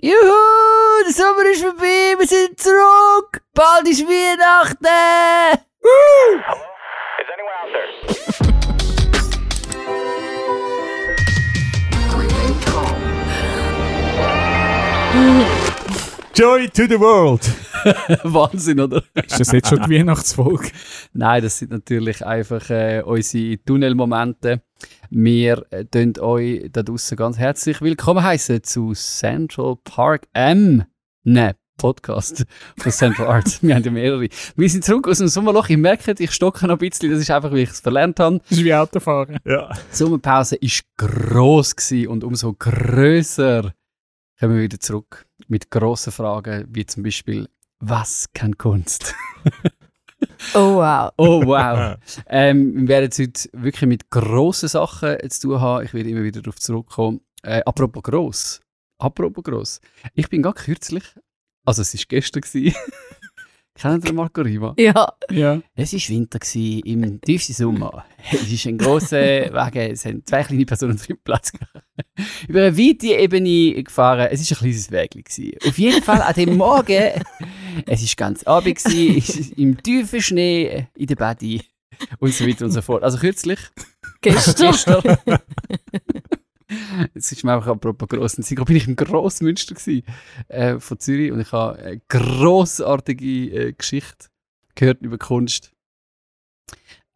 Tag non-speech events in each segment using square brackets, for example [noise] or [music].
Juhu, der Sommer ist vorbei, wir sind zurück. Bald ist Weihnachten. Is anyone out there? Joy to the world! [laughs] Wahnsinn, oder? Ist das jetzt schon die Weihnachtsfolge? Nein, das sind natürlich einfach äh, unsere Tunnelmomente. Wir äh, tun euch da draußen ganz herzlich willkommen heißen zu Central Park M. Ne, Podcast von Central [laughs] Arts. Wir haben ja mehrere. Wir sind zurück aus dem Sommerloch. Ich merke, ich stocke noch ein bisschen. Das ist einfach, weil ich es verlernt habe. Das ist wie Autofahren. Ja. Die Sommerpause war gross gewesen und umso grösser kommen wir wieder zurück mit grossen Fragen, wie zum Beispiel, was kann Kunst? [laughs] Oh wow. Oh wow. ähm, wir werden jetzt heute wirklich mit grossen Sachen zu tun haben. Ich werde immer wieder darauf zurückkommen. Äh, apropos gross. Apropos gross. Ich bin gerade kürzlich, also es war gestern, [laughs] Kennt ihr Marco Rima? Ja. Ja. Es war Winter gewesen, im tiefsten Sommer. Es ist ein grosser Wagen, es haben zwei kleine Personen drin Platz gehabt. Über eine weite Ebene gefahren. Es war ein kleines gewesen. Auf jeden Fall an dem Morgen, es war ganz Abend, gewesen, im tiefen Schnee, in der Badi und so weiter und so fort. Also kürzlich, Gestern. gestern, es ist mir einfach apropos grossen Zeit, bin ich im Grossmünster gewesen, äh, von Zürich und ich habe eine grossartige äh, Geschichte gehört über Kunst.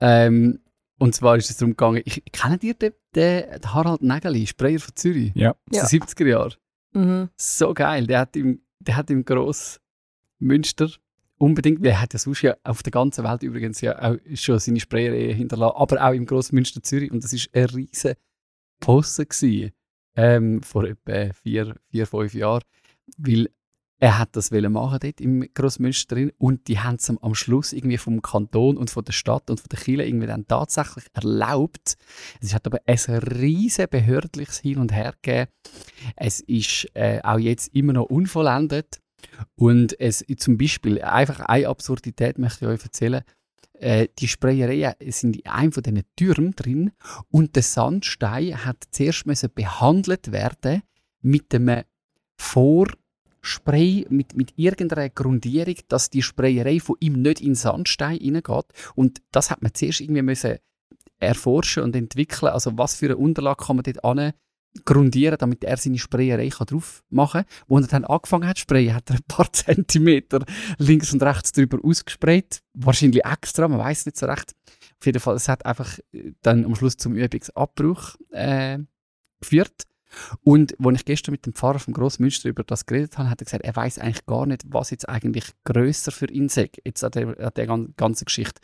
Ähm, und zwar ist es darum gegangen, ich, kennt ihr den, den, den Harald Nägeli, Sprayer von Zürich? Ja. Ja. Aus den 70er Jahren. Mhm. So geil, der hat im, der hat im Grossmünster unbedingt, der hat ja sonst ja auf der ganzen Welt übrigens ja auch schon seine Sprayer hinterlassen, aber auch im Grossmünster Zürich und das ist ein riesen Posten gewesen, ähm, vor etwa vier, vier, fünf Jahren, weil er hat das machen dort im Grossmünster drin und die haben es am Schluss irgendwie vom Kanton und von der Stadt und von der Kirche irgendwie dann tatsächlich erlaubt. Es hat aber ein riesen behördliches Hin und Her gegeben. Es ist äh, auch jetzt immer noch unvollendet und es zum Beispiel einfach eine Absurdität möchte ich euch erzählen. Äh, die Sprayereien sind in einem von diesen Türmen drin und der Sandstein hat zuerst behandelt werden mit einem Vorspray, mit, mit irgendeiner Grundierung, dass die Sprayerei von ihm nicht in den Sandstein hineingeht. Und das hat man zuerst irgendwie müssen erforschen und entwickeln. Also was für eine Unterlage kann man dort grundieren, damit er seine Sprayerei drauf machen kann. Wo er dann angefangen hat zu sprayen, hat er ein paar [laughs] Zentimeter links und rechts drüber ausgesprayt. Wahrscheinlich extra, man weiß nicht so recht. Auf jeden Fall, es hat einfach äh, dann am Schluss zum Übungsabbruch äh, geführt. Und als ich gestern mit dem Pfarrer vom Grossmünster über das geredet habe, hat er gesagt, er weiß eigentlich gar nicht, was jetzt eigentlich grösser für ihn sei, jetzt an der, an der gan- ganzen Geschichte.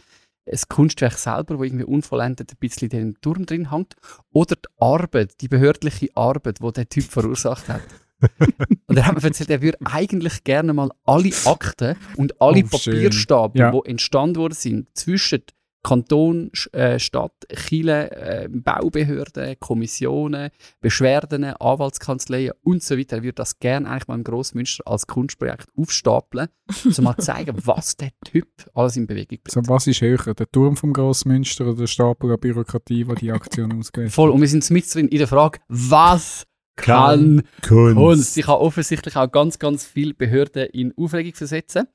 Das Kunstwerk selber, wo irgendwie unvollendet ein bisschen in dem Turm drin hängt, oder die Arbeit, die behördliche Arbeit, die der Typ verursacht hat. [laughs] und er hat mir erzählt, er würde eigentlich gerne mal alle Akten und alle Oh. Papierstapel, Ja. die entstanden worden sind, zwischen Kanton, äh, Stadt, Chile, äh, Baubehörden, Kommissionen, Beschwerden, Anwaltskanzleien und so weiter. Er würde das gerne eigentlich mal im Grossmünster als Kunstprojekt aufstapeln, um mal zu zeigen, [laughs] was der Typ alles in Bewegung bringt. So, was ist höher, der Turm vom Grossmünster oder der Stapel an Bürokratie, die die Aktion [laughs] ausgelöst Voll. Und wir sind mit drin in der Frage, was kann Kunst. Kunst? Sie kann offensichtlich auch ganz, ganz viele Behörden in Aufregung versetzen.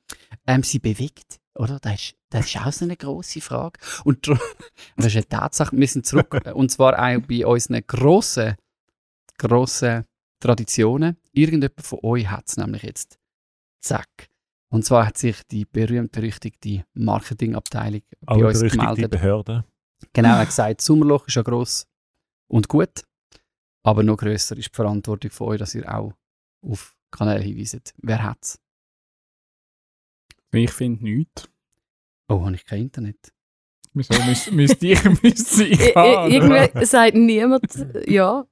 Ähm, sie bewegt, oder? Das ist, das ist auch so eine grosse Frage. Und [laughs] das ist eine Tatsache. Wir sind zurück, [laughs] äh, und zwar auch bei unseren grossen, grossen Traditionen. Irgendjemand von euch hat es nämlich jetzt. Zack. Und zwar hat sich die berühmt-berüchtigte Marketingabteilung bei uns Allerrichtige gemeldet. Behörde. Genau, er hat gesagt, das Sommerloch ist ja gross und gut, aber noch grösser ist die Verantwortung von euch, dass ihr auch auf Kanäle hinweist. Wer hat's? Ich finde nichts. Oh, habe ich kein Internet? Wieso müsste ich, müsste ich haben? Irgendwie sagt niemand [laughs] ja.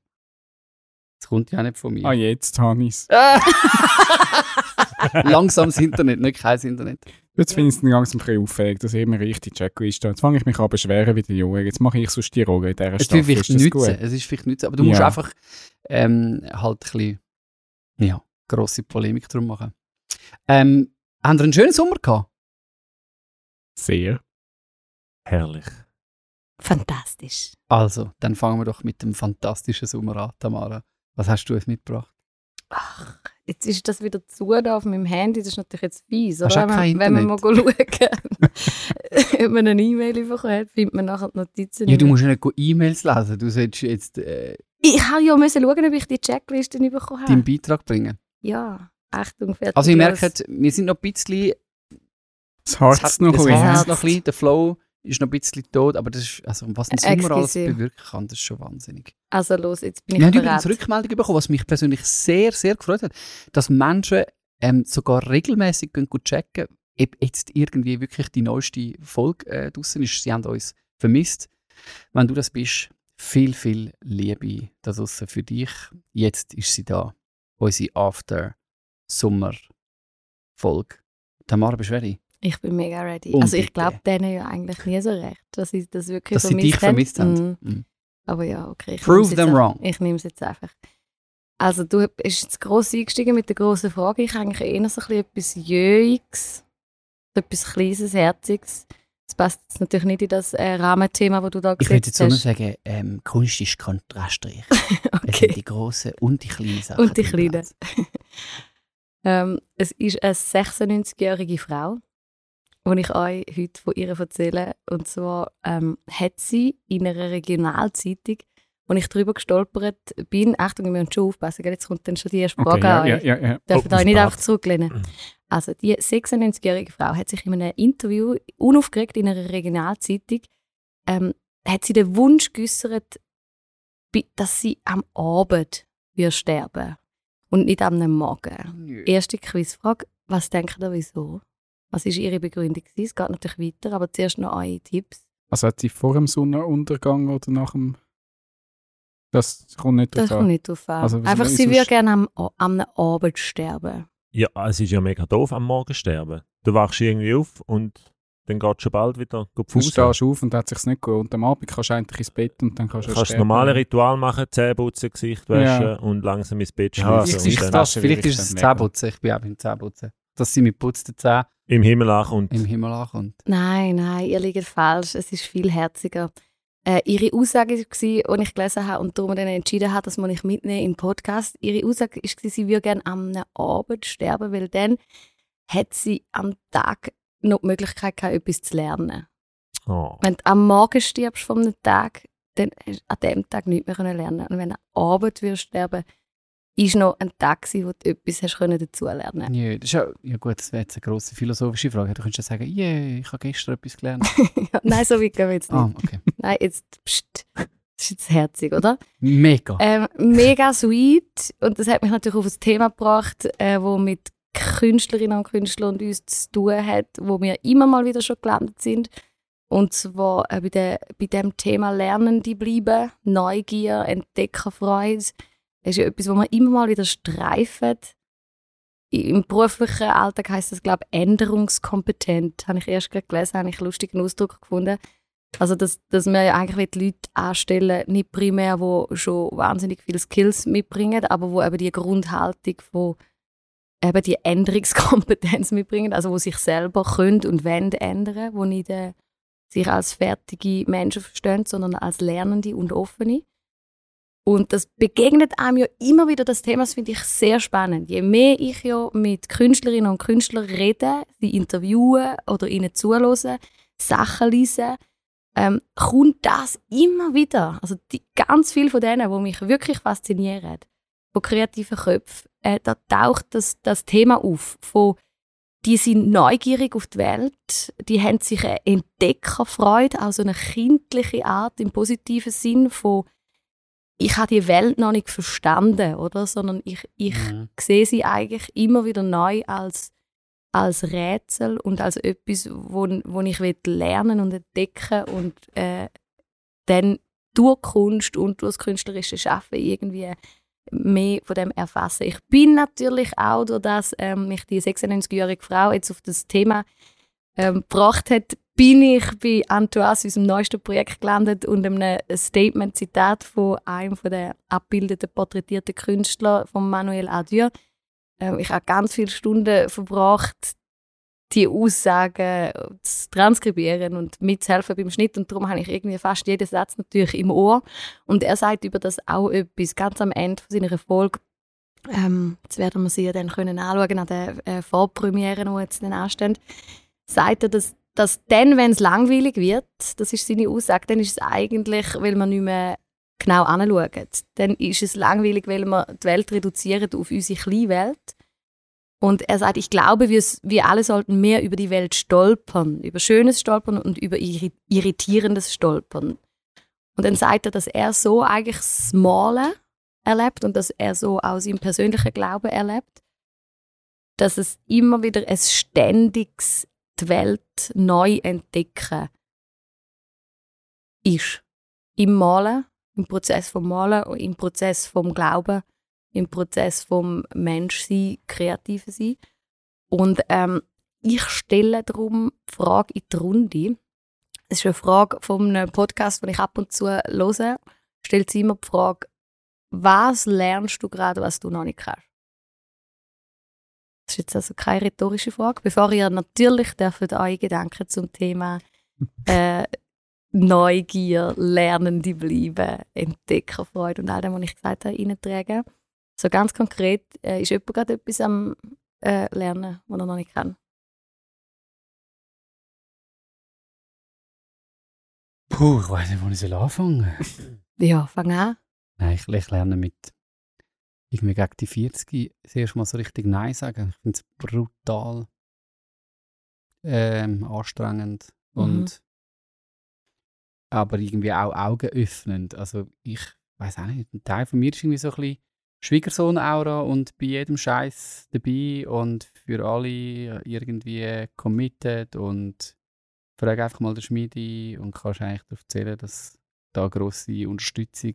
Das kommt ja nicht von mir. Ah, jetzt habe ich es. [laughs] Langsames Internet, nicht kein Internet. Jetzt finde ich es langsam ein bisschen auffällig, dass ich immer richtig Checkliste. Jetzt fange ich mich an beschweren wie der Junge. Jetzt mache ich sonst die Rolle in dieser Es ist Staffel. vielleicht Ist das nützen. gut? Es ist vielleicht nützen. Aber du musst Ja. einfach ähm, halt ein bisschen ja, grosse Polemik drum machen. Ähm, haben ihr einen schönen Sommer gehabt? Sehr. Herrlich. Fantastisch. Also, dann fangen wir doch mit dem fantastischen Sommer an, Tamara. Was hast du uns mitgebracht? Ach, Jetzt ist das wieder zu da auf meinem Handy, das ist natürlich jetzt fies, Hast oder? du auch kein wenn, man, wenn man mal schauen, [laughs] ob man eine E-Mail bekommen hat, findet man nachher die Notizen Ja, du musst ja nicht go E-Mails lesen. Du solltest jetzt äh, Ich habe ja müssen schauen, ob ich die Checkliste bekommen deinen habe. Beitrag bringen. Ja, Achtung, fertig. Also, ihr los. merkt, wir sind noch ein bisschen. Das hat- noch Herz. noch ein bisschen, der Flow ist noch ein bisschen tot, aber das ist, also, was ein Sommer alles bewirken kann, das ist schon wahnsinnig. Also los, jetzt bin Wir ich haben übrigens bereit. Rückmeldung bekommen, was mich persönlich sehr, sehr gefreut hat, dass Menschen ähm, sogar regelmäßig gehen gut checken, ob jetzt irgendwie wirklich die neueste Folge äh, draussen ist. Sie haben uns vermisst. Wenn du das bist, viel, viel Liebe da draussen für dich. Jetzt ist sie da. Unsere After-Sommer-Folge. Tamara, bist du ready? Ich bin mega ready. Und also ich glaube denen ja eigentlich nie so recht, dass ich das wirklich Dass sie dich vermisst vermisst haben. Mhm. Aber ja, okay. Ich Prove them wrong. Ich nehme es jetzt einfach. Also du bist jetzt gross eingestiegen mit der grossen Frage. Ich habe eigentlich eher so ein bisschen etwas Jöiges, etwas Kleines, Herziges. Das passt jetzt natürlich nicht in das äh, Rahmenthema, das du da Ich würde jetzt nur hast. sagen, ähm, Kunst ist kontrastreich. [laughs] Es sind okay. die grossen und die kleinen Sachen. Und die kleinen. [laughs] Ähm, es ist eine 96-jährige Frau, die ich euch heute von ihr erzähle. Und zwar ähm, hat sie in einer Regionalzeitung, wo ich drüber gestolpert bin, Achtung, wir müssen schon aufpassen, gell? jetzt kommt dann schon die erste Frage Okay, ja, an ja, euch. ja, ja. Dürfen Oh, euch nicht einfach zurücklehnen. Also, die 96-jährige Frau hat sich in einem Interview, unaufgeregt in einer Regionalzeitung, ähm, hat sie den Wunsch geäußert, dass sie am Abend wird sterben und nicht am Morgen. Nö. Erste Quizfrage, was denkt ihr, wieso? Was ist Ihre Begründung? gewesen? Es geht natürlich weiter, aber zuerst noch eure Tipps. Also hat sie vor dem Sonnenuntergang oder nach dem... Das kommt nicht Das drauf kommt an. nicht drauf an. Also, Einfach, sie würde gerne am, am Abend sterben. Ja, es ist ja mega doof am Morgen sterben. Du wachst irgendwie auf und dann geht schon bald wieder Du Fuß. stehst du auf und hat sich nicht gut. Und am Abend kannst du eigentlich ins Bett und dann kannst Du du kannst das normale Ritual machen, Zähne putzen, Gesicht waschen Ja. und langsam ins Bett Ja, schlafen. so Vielleicht und ist es dann das, Tasche vielleicht ist ich es das. Zähneputzen. Ich bin auch beim Zähneputzen. Dass sie mit putzten Zähnen Im Himmel ankommt. im Himmel ankommt. Nein, nein, ihr liegt falsch. Es ist viel herziger. Äh, ihre Aussage war, die ich gelesen habe und darum dann entschieden habe, dass man ich mitnehmen in den Podcast. Ihre Aussage war, sie würde gerne am Abend sterben, weil dann hat sie am Tag noch die Möglichkeit gehabt, etwas zu lernen. Oh. Wenn du am Morgen stirbst von einem Tag, dann hast du an dem Tag nichts mehr lernen. Und wenn du am Abend wirst sterben, ist noch ein Tag gewesen, wo du etwas hast können dazu lernen. Ja, das ist ja, ja gut, das wäre jetzt eine grosse philosophische Frage. Du könntest ja sagen, yeah, ich habe gestern etwas gelernt. [laughs] Ja, Nein, so weit gehen wir jetzt nicht. ah, okay. [laughs] Nein, jetzt, pst, das ist jetzt herzig, oder? Mega. Ähm, mega sweet. Und das hat mich natürlich auf ein Thema gebracht, äh, wo mit Künstlerinnen und Künstlern und uns zu tun hat, wo wir immer mal wieder schon gelandet sind. Und zwar äh, bei, der, bei dem Thema Lernende bleiben, Neugier, Entdeckerfreude. Das ist ja etwas, wo man immer mal wieder streifen. Im beruflichen Alltag heißt das, glaube ich, änderungskompetent. Habe ich erst gerade gelesen, habe ich einen lustigen Ausdruck gefunden. Also, dass, dass man ja eigentlich die Leute anstellen nicht primär, die schon wahnsinnig viele Skills mitbringen, aber wo eben die Grundhaltung von eben die Änderungskompetenz mitbringen, also wo sich selber können und wollen ändern, wo nicht äh, sich als fertige Menschen verstehen, sondern als Lernende und Offene. Und das begegnet einem ja immer wieder das Thema, das finde ich sehr spannend. Je mehr ich ja mit Künstlerinnen und Künstlern rede, sie interviewen oder ihnen zuhören, Sachen lesen, ähm, kommt das immer wieder. Also die, ganz viele von denen, die mich wirklich faszinieren, von kreativen Köpfen, äh, da taucht das, das Thema auf. Von, die sind neugierig auf die Welt, die haben sich eine Entdeckerfreude, also eine kindliche Art im positiven Sinn von ich habe die Welt noch nicht verstanden, oder? Sondern ich, ich Mhm. sehe sie eigentlich immer wieder neu als, als Rätsel und als etwas, wo, wo ich will lernen und entdecken und äh, dann durch Kunst und durch das künstlerische Schaffen irgendwie mehr von dem erfassen. Ich bin natürlich auch, durch das ähm, mich die 96-jährige Frau jetzt auf das Thema ähm, gebracht hat, bin ich bei Antoas, unserem neuesten Projekt, gelandet und einem Statement-Zitat von einem von der abbildeten, porträtierten Künstler, von Manuel Adieu. Ähm, ich habe ganz viele Stunden verbracht, die Aussagen zu transkribieren und mitzuhelfen beim Schnitt. Und darum habe ich irgendwie fast jeden Satz natürlich im Ohr. Und er sagt über das auch etwas ganz am Ende seiner Folge. ähm, jetzt werden wir sie ja dann können anschauen an den äh, Vorpremieren, die jetzt dann anstehen, sagt er, dass, dass dann, wenn es langweilig wird, das ist seine Aussage, dann ist es eigentlich, weil man nicht mehr genau anschauen. Dann ist es langweilig, weil wir die Welt reduzieren auf unsere kleine Welt. Und er sagt, ich glaube, wir, wir alle sollten mehr über die Welt stolpern, über schönes Stolpern und über irri- irritierendes Stolpern. Und dann sagt er, dass er so eigentlich das Malen erlebt und dass er so auch seinen persönlichen Glauben erlebt, dass es immer wieder ein ständiges die Welt neu entdecken ist. Im Malen, im Prozess vom Malen, im Prozess vom Glauben, im Prozess vom Menschsein, Kreativen sein. Und ähm, ich stelle darum die Frage in die Runde. Es ist eine Frage von einem Podcast, den ich ab und zu höre. Stellt sie immer die Frage, was lernst du gerade, was du noch nicht kannst? Das ist jetzt also keine rhetorische Frage. Bevor ihr natürlich dürft eure Gedanken zum Thema äh, Neugier, Lernende bleiben, Entdeckerfreude und all dem, was ich gesagt habe, reintragen. So ganz konkret, äh, ist jemand gerade etwas am äh, Lernen, was er noch nicht kann? Puh, ich weiß nicht, wo ich soll anfangen Ja, fang an. Nein, ich, ich lerne mit irgendwie gegen die 40 das erste Mal so richtig Nein sagen. Ich finde es brutal ähm, anstrengend Mhm. und aber irgendwie auch Augen öffnend. Also ich weiß auch nicht, ein Teil von mir ist irgendwie so ein bisschen Schwiegersohn-Aura und bei jedem Scheiß dabei und für alle irgendwie committed und frage einfach mal den Schmiedi und kannst eigentlich darauf zählen, dass da grosse Unterstützung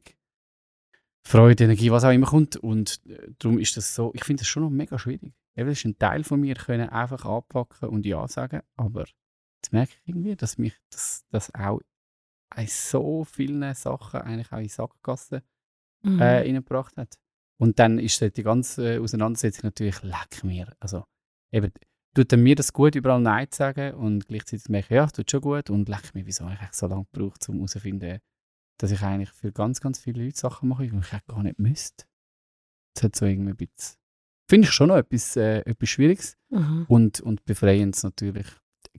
Freude, Energie, was auch immer kommt. Und äh, darum ist das so, ich finde das schon noch mega schwierig. Eben, das ist ein Teil von mir, können einfach anpacken und Ja sagen, aber jetzt merke ich irgendwie, dass mich das, das auch in so vielen Sachen eigentlich auch in Sackgassen Mhm. äh, reingebracht hat. Und dann ist die ganze äh, Auseinandersetzung natürlich, leck mir. Also, eben, tut mir das gut, überall Nein zu sagen und gleichzeitig merke ich, ja, es tut schon gut und leck mir, wieso habe ich eigentlich so lange gebraucht, um herauszufinden, dass ich eigentlich für ganz, ganz viele Leute Sachen mache, die ich eigentlich gar nicht müsste. Das hat so irgendwie ein bisschen, finde ich schon noch etwas, äh, etwas Schwieriges Mhm. und, und Befreiendes natürlich.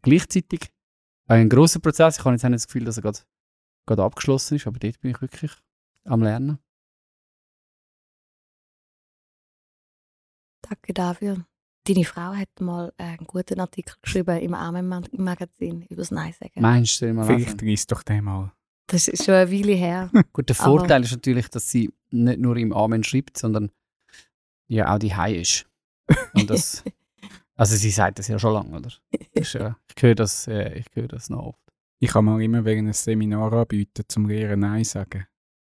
Gleichzeitig ein großer Prozess. Ich habe jetzt auch nicht das Gefühl, dass er gerade, gerade abgeschlossen ist, aber dort bin ich wirklich am Lernen. Danke dafür. Deine Frau hat mal einen guten Artikel geschrieben im Armen-Magazin über das Nein sagen. Meinst du, mal Vielleicht reiss doch den mal. Das ist schon eine Weile her. [laughs] Gut, der Aber- Vorteil ist natürlich, dass sie nicht nur im Amen schreibt, sondern ja auch die Hai ist. Und das, [laughs] also sie sagt das ja schon lange, oder? Ist, ja, ich höre das, äh, ich höre das noch oft. Ich kann mal immer wegen einem Seminar anbieten, zum Lehren Nein sagen.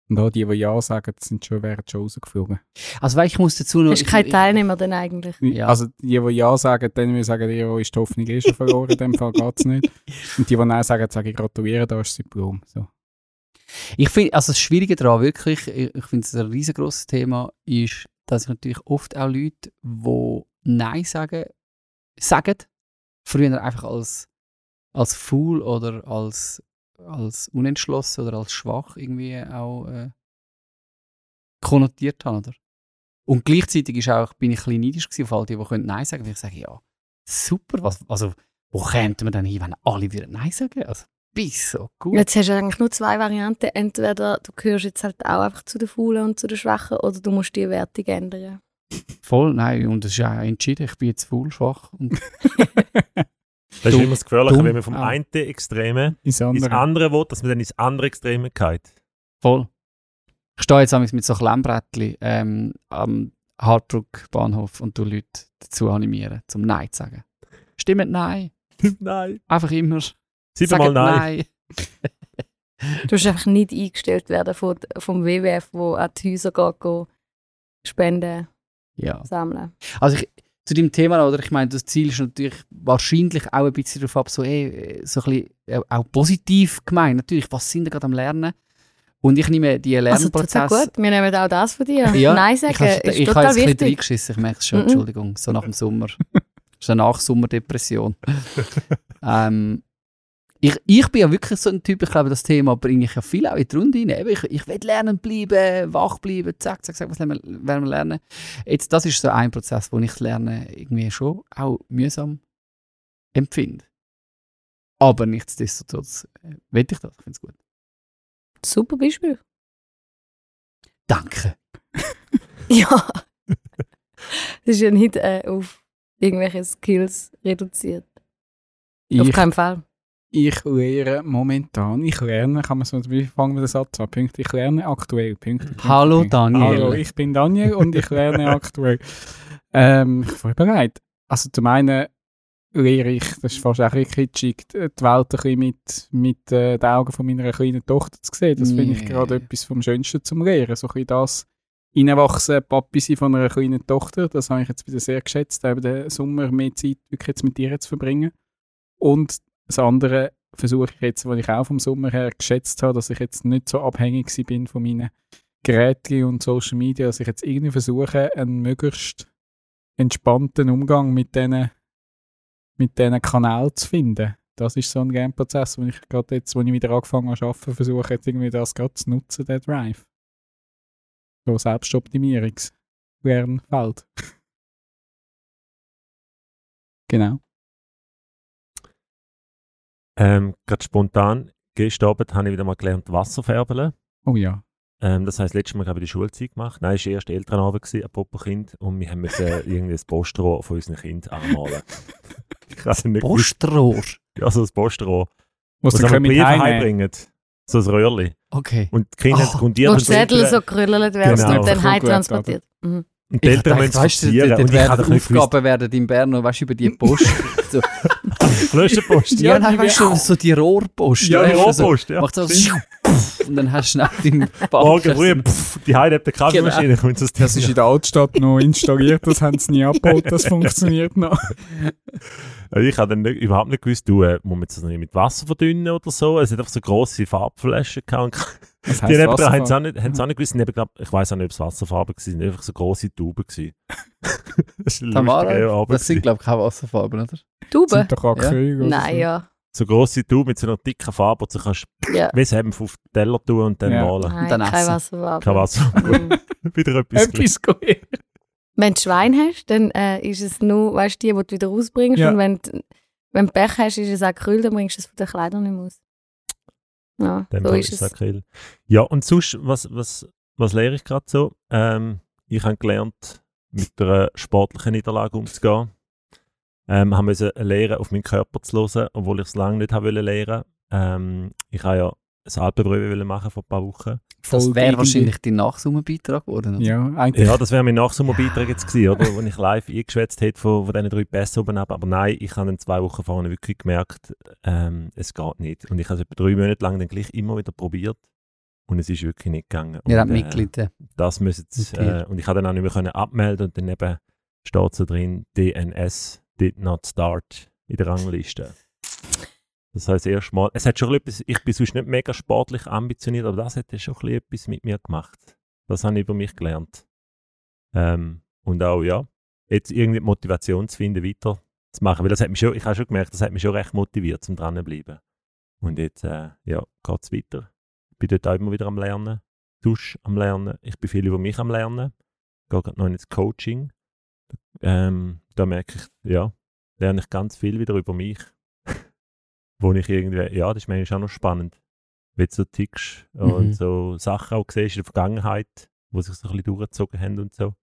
Und auch die, die Ja sagen, sind schon, wären schon rausgeflogen. Also weil ich muss dazu noch... Hast du kein Teilnehmer denn eigentlich? Ja. Also die, die Ja sagen, dann will ich sagen, die, ist die Hoffnung eh schon verloren, in dem Fall geht es nicht. [laughs] Und die, die Nein sagen, sage ich gratuliere, da ist das Diplom. So. Ich finde, also das Schwierige daran wirklich, ich, finde es ein riesengroßes Thema, ist, dass ich natürlich oft auch Leute, die Nein sagen, sagen, früher einfach als, als faul oder als, als unentschlossen oder als schwach irgendwie auch äh, konnotiert haben, oder? Und gleichzeitig ist auch, bin ich ein bisschen neidisch auf all die, die können Nein sagen, weil ich sage, ja, super, was, also wo kämen wir denn hin, wenn alle wieder Nein sagen? Also, bis so gut. Jetzt hast du eigentlich nur zwei Varianten. Entweder du gehörst jetzt halt auch einfach zu den Faulen und zu den Schwachen oder du musst die Wertung ändern. Voll, nein, und es ist auch entschieden, ich bin jetzt faul, schwach. Und [laughs] Das ist immer das Gefährliche, Dumm. wenn man vom Ah. einen Extremen Ins ins andere. andere will, dass man dann ins andere Extreme geht. voll. Ich stehe jetzt mit so Klemmbrettchen ähm, am Harddruckbahnhof und du Leute dazu animieren, zum Nein zu sagen. Stimmt Nein. [laughs] Nein. Einfach immer. Siebenmal sagt nein. [laughs] Du musst einfach nicht eingestellt werden von, vom WWF, wo an die Häuser geht, go Spenden Ja. sammeln. Also ich, zu dem Thema, oder ich meine, das Ziel ist natürlich wahrscheinlich auch ein bisschen darauf ab, so, ey, so ein bisschen äh, auch positiv gemeint. Natürlich, was sind wir gerade am Lernen? Und ich nehme die Also Lernprozesse... gut, wir nehmen auch das von dir. Ja, Nein ich sagen ist ich habe total jetzt ein bisschen reingeschissen, ich merke es schon. Entschuldigung, so nach dem Sommer. [laughs] Das ist eine Nachsommerdepression. [laughs] ähm, ich, ich bin ja wirklich so ein Typ, ich glaube, das Thema bringe ich ja viel auch in die Runde rein. Ich, ich will lernen bleiben, wach bleiben, zack, zack, zack, was werden wir, werden wir lernen. Jetzt, das ist so ein Prozess, wo ich das Lernen irgendwie schon auch mühsam empfinde. Aber nichtsdestotrotz äh, will ich das, ich finde es gut. Super Beispiel. Danke. [laughs] Ja. Das ist ja nicht äh, auf irgendwelche Skills reduziert. Auf Ich, keinen Fall. Ich lehre momentan, ich lerne, kann man so, wie fangen wir den Satz an? Punkte, ich lerne aktuell. Punkte, Punkte, Hallo. Daniel. Hallo, ich bin Daniel und ich lerne [laughs] aktuell. Ähm, ich bin bereit. Also zum einen lehre ich, das ist fast auch ein kitschig, die Welt ein bisschen mit, mit äh, den Augen von meiner kleinen Tochter zu sehen. Das finde ich gerade etwas vom Schönsten zum Lehren. So ein bisschen das Reinwachsen, Papi sein von einer kleinen Tochter, das habe ich jetzt wieder sehr geschätzt, über den Sommer mehr Zeit wirklich jetzt mit ihr zu verbringen. Und das andere versuche ich jetzt, was ich auch vom Sommer her geschätzt habe, dass ich jetzt nicht so abhängig bin von meinen Geräten und Social Media, dass ich jetzt irgendwie versuche, einen möglichst entspannten Umgang mit diesen mit diesen Kanälen zu finden. Das ist so ein Game-Prozess, wo ich gerade jetzt, wo ich wieder angefangen habe zu arbeiten, versuche jetzt irgendwie das gerade zu nutzen, den Drive. So Selbstoptimierungs-Lernfeld. [laughs] genau. Ähm, Gerade spontan, gestern Abend habe ich wieder mal gelernt, Wasser färben. Oh ja. Ähm, das heisst, letztes Mal habe ich in der Schulzeit gemacht. Nein, es war erst Elternabend, gewesen, apropos Kind. Und wir haben müssen [laughs] irgendwie das Postrohr von unseren Kindern anmalen. [laughs] ich weiß nicht. Postrohr. Ja, so ein Postrohr. Was mit Briefe heimbringen. So ein Röhrli. Okay. Und die Kinder Ah, haben es grundiert. Wo und die Zettel so gerüllelt werden Genau. und dann Voll heim gut, transportiert. Mhm. Und die Eltern müssen es weißt Und habe werden Aufgaben werden in Bern noch, weißt du, über die Post. [laughs] so, [laughs] Flaschenpost. ja, nein, weißt du, so die Rohrpost. Ja, die Rohrpost, ja. So, macht [laughs] und dann hast du schnell deinen Morgen früh, pff, die Heide hat die Kaffeemaschine. kommt so Das ist in der Altstadt noch installiert, das haben sie nie abgebaut, das funktioniert noch. Ja, Ich habe dann nicht, überhaupt nicht gewusst, du, äh, muss man das nicht mit Wasser verdünnen oder so. Es hat einfach so grosse Farbflaschen gehabt. Das Die heisst haben es auch nicht, auch nicht gewusst. Neben, ich weiß auch nicht, ob es Wasserfarben waren. einfach so grosse Tauben. [laughs] das Tamara, das sind, glaube ich, keine Wasserfarben, oder? Tube? Sind doch Acryl oder Nein, so. ja. So grosse Tauben mit so einer dicken Farbe, die du kannst ja. wie Senf auf den Teller tun und dann Ja. malen. Nein, dann kein. Wasserfarbe. Kein Wasser. Mhm. [laughs] Wieder etwas. Etwas gut. Wenn du Schwein hast, dann äh, ist es nur, weißt du, die, die du wieder rausbringst. Ja. Und wenn du, wenn du Pech hast, ist es Acryl, dann bringst du es von den Kleidern nicht mehr aus. Ja, Dem so ist es Acryl. Ja, und sonst, was, was, was lehre ich gerade so? Ähm, ich habe gelernt, mit einer sportlichen Niederlage umzugehen. Ähm, habe müssen lernen, auf meinen Körper zu hören, obwohl ich es lange nicht habe wollen lernen. Ähm, ich habe ja ein Alpenbrühe wollen machen vor ein paar Wochen. Das wäre wahrscheinlich dein Nachsummenbeitrag geworden. oder? Ja, eigentlich. Ja, das wäre mein Nachsommerbeitrag jetzt gewesen, oder? Wo ich live eingeschwätzt hätte von, von diesen drei Pässen oben ab. Aber nein, ich habe in zwei Wochen vorne wirklich gemerkt, ähm, es geht nicht. Und ich habe es etwa drei Monate lang dann gleich immer wieder probiert. Und es ist wirklich nicht gegangen. Ihr habt Und, äh, Mitglieder. Das müssen äh, und ich habe dann auch nicht mehr können abmelden und dann eben steht so drin, DNS did not start in der Rangliste. Das heißt erstmal, es hat schon etwas, ich bin sonst nicht mega sportlich ambitioniert, aber das hat ja schon etwas mit mir gemacht. Das habe ich über mich gelernt. Ähm, und auch, ja, jetzt irgendwie die Motivation zu finden, weiter zu machen. Weil das hat mich schon, ich habe schon gemerkt, das hat mich schon recht motiviert, zum dranbleiben. Und jetzt, äh, ja, geht es weiter. Ich bin dort auch immer wieder am Lernen. Dusch am Lernen. Ich bin viel über mich am Lernen. Gehe gerade noch ins Coaching. Ähm, da merke ich, ja, lerne ich ganz viel wieder über mich. [laughs] Wo ich irgendwie, ja, das ist manchmal auch noch spannend. Wie du so tickst Mhm. und so Sachen auch siehst in der Vergangenheit, wo sich so ein bisschen durchgezogen haben und so.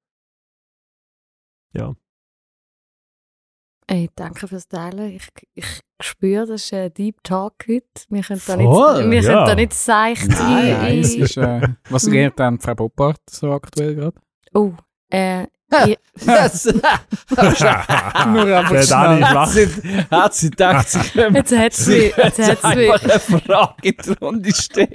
Ja, Ey, danke fürs Teilen. Ich, ich spüre, das ist ein Deep Talk heute. Wir können da Voll, nicht, wir ja. können da nicht seicht Nein, ein- Nein, ist, äh, was [laughs] lehrt dann Frau Boppard so aktuell gerade? Oh, äh, Das, [laughs] Nur [laughs] Der Dani ist wach. hat sie gedacht, jetzt hat sie, jetzt hat sie einfach eine Frage in die Runde stellen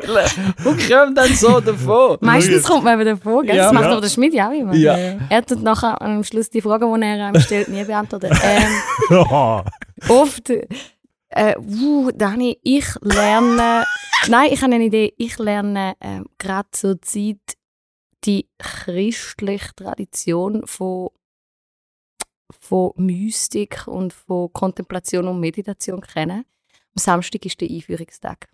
und kommen dann so davon. Meistens kommt man eben davor, gell? Ja. das macht Ja. aber der Schmidt ja auch immer. Ja. Er tut nachher am Schluss die Fragen, die er einem stellt, nie beantworten. [laughs] Ähm, Ja. oft, äh, uh, Dani, ich lerne, nein, ich habe eine Idee, ich lerne ähm, gerade zur Zeit die christliche Tradition von, von Mystik und von Kontemplation und Meditation kennen, Am Samstag ist der Einführungstag.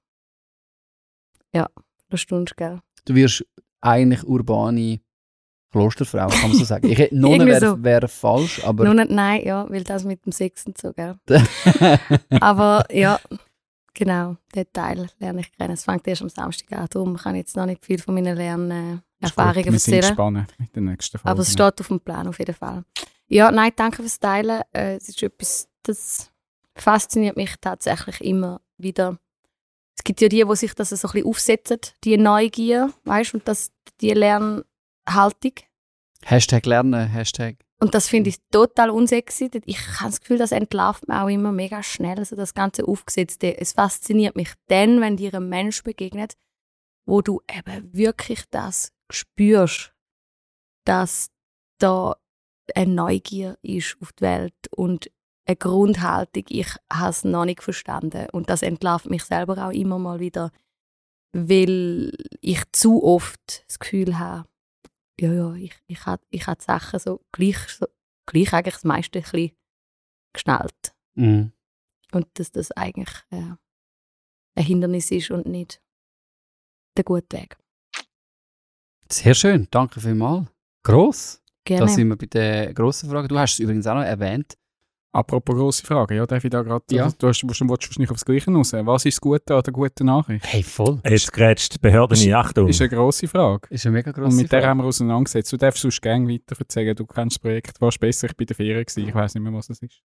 Ja, eine Stunde, gell? Du wirst eigentlich urbane Klosterfrau, kann man so sagen. Ich [laughs] Nonne wäre so. wär falsch, aber nicht, nein, ja, weil das mit dem Sex und so, gell? [laughs] Aber ja, genau, den Teil lerne ich kennen. Es fängt erst am Samstag an, darum kann ich jetzt noch nicht viel von meinen Lernerfahrungen Ist gut, Wir sind erzählen. gespannt mit der nächsten Folge. Aber es steht auf dem Plan auf jeden Fall. Ja, nein, danke fürs Teilen. Äh, es ist etwas, das fasziniert mich tatsächlich immer wieder. Es gibt ja die, die sich das so ein bisschen aufsetzen, die Neugier, weißt und das, die Lernhaltung. Hashtag lernen, Hashtag. Und das finde ich total unsexy. Ich habe das Gefühl, das entlarvt mir auch immer mega schnell, also das ganze Aufgesetzte. Es fasziniert mich dann, wenn dir ein Mensch begegnet, wo du eben wirklich das spürst, dass da eine Neugier ist auf die Welt und eine Grundhaltung. Ich habe es noch nicht verstanden. Und das entlarvt mich selber auch immer mal wieder, weil ich zu oft das Gefühl habe, ja, ja, ich, ich habe ich hab die Sachen so gleich, so gleich eigentlich das meiste ein bisschen geschnallt. Mhm. Und dass das eigentlich äh, ein Hindernis ist und nicht der gute Weg. Sehr schön, danke vielmals. Gross. Da Gerne. sind wir bei der grossen Frage. Du hast es übrigens auch noch erwähnt. Apropos grosse Frage, ja, darf ich da gerade, Ja. du hast, du willst wahrscheinlich aufs Gleiche raus. Was ist das Gute an der guten Nachricht? Hey, voll. Jetzt grätscht die Behörde in Achtung. ist eine grosse Frage. Ist eine mega grosse Und mit der Frage. haben wir auseinandergesetzt. Du darfst sonst gerne weiter erzählen. Du kennst das Projekt. Warst besser, ich bin in der Ferien gewesen. Ich weiß nicht mehr, was es ist.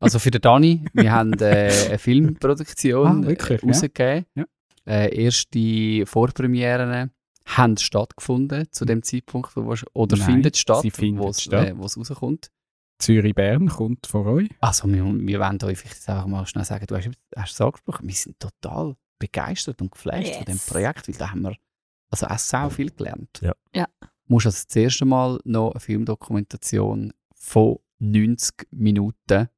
Also für den Dani, wir haben äh, eine Filmproduktion Ah, wirklich, äh, ja? rausgegeben. Ja. Äh, erste Vorpremieren haben stattgefunden zu dem Zeitpunkt, wo es- oder Nein, findet statt, sie findet wo es statt. äh, rauskommt. Zürich-Bern kommt von euch. Also wir, wir wollen euch vielleicht jetzt einfach mal schnell sagen, du hast, hast es angesprochen, wir sind total begeistert und geflasht von dem Yes. Projekt, weil da haben wir also auch sehr viel gelernt. Ja. Ja. Du musst also das erste Mal noch eine Filmdokumentation von 90 Minuten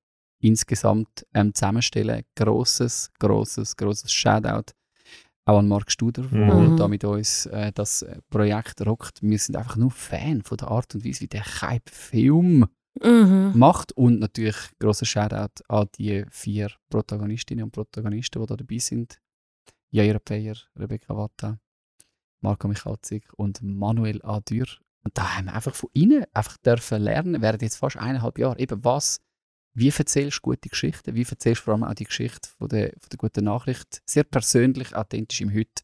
insgesamt ähm, zusammenstellen. Grosses, grosses, grosses Shoutout auch an Mark Studer, der Mhm. da mit uns äh, das äh, Projekt rockt. Wir sind einfach nur Fan von der Art und Weise, wie der Hype Film Mhm. macht und natürlich grosser Shoutout an die vier Protagonistinnen und Protagonisten, die da dabei sind. Jaira Peyer, Rebecca Watta, Marco Michalzig und Manuel Adür. Und da haben wir einfach von ihnen einfach dürfen lernen, während jetzt fast eineinhalb Jahre, eben was, wie erzählst du gute Geschichten, wie erzählst du vor allem auch die Geschichte von der, von der guten Nachricht, sehr persönlich, authentisch im Heute.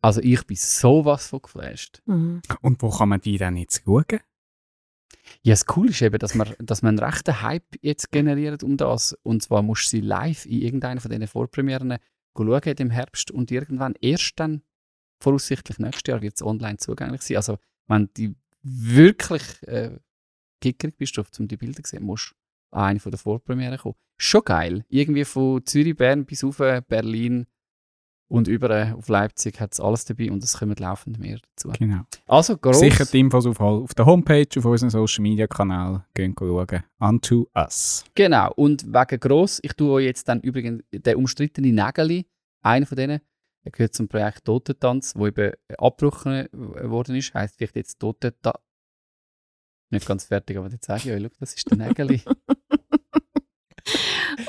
Also ich bin sowas von geflasht. Mhm. Und wo kann man die dann jetzt schauen? Ja, das Coole ist eben, dass man, dass man einen rechten Hype jetzt generiert um das. Und zwar musst du sie live in irgendeiner von diesen Vorpremieren schauen im Herbst und irgendwann erst dann, voraussichtlich nächstes Jahr, wird es online zugänglich sein. Also, wenn du wirklich äh, gickerig bist, um die Bilder zu sehen, musst du eine von der Vorpremieren kommen. Schon geil. Irgendwie von Zürich, Bern bis auf äh, Berlin und über äh, auf Leipzig hat es alles dabei und es kommen laufend mehr dazu. Genau. Also, gross. Sicher die Infos auf, auf der Homepage, auf unserem Social Media Kanal. Gehen schauen. Unto us. Genau, und wegen gross, ich tue euch jetzt dann übrigens der umstrittene Nägeli, einer von denen, der gehört zum Projekt Totentanz, wo eben abgebrochen äh, worden ist, heisst vielleicht jetzt Totentanz. Nicht ganz fertig, aber jetzt sage ich euch, das ist der Nägeli. [laughs]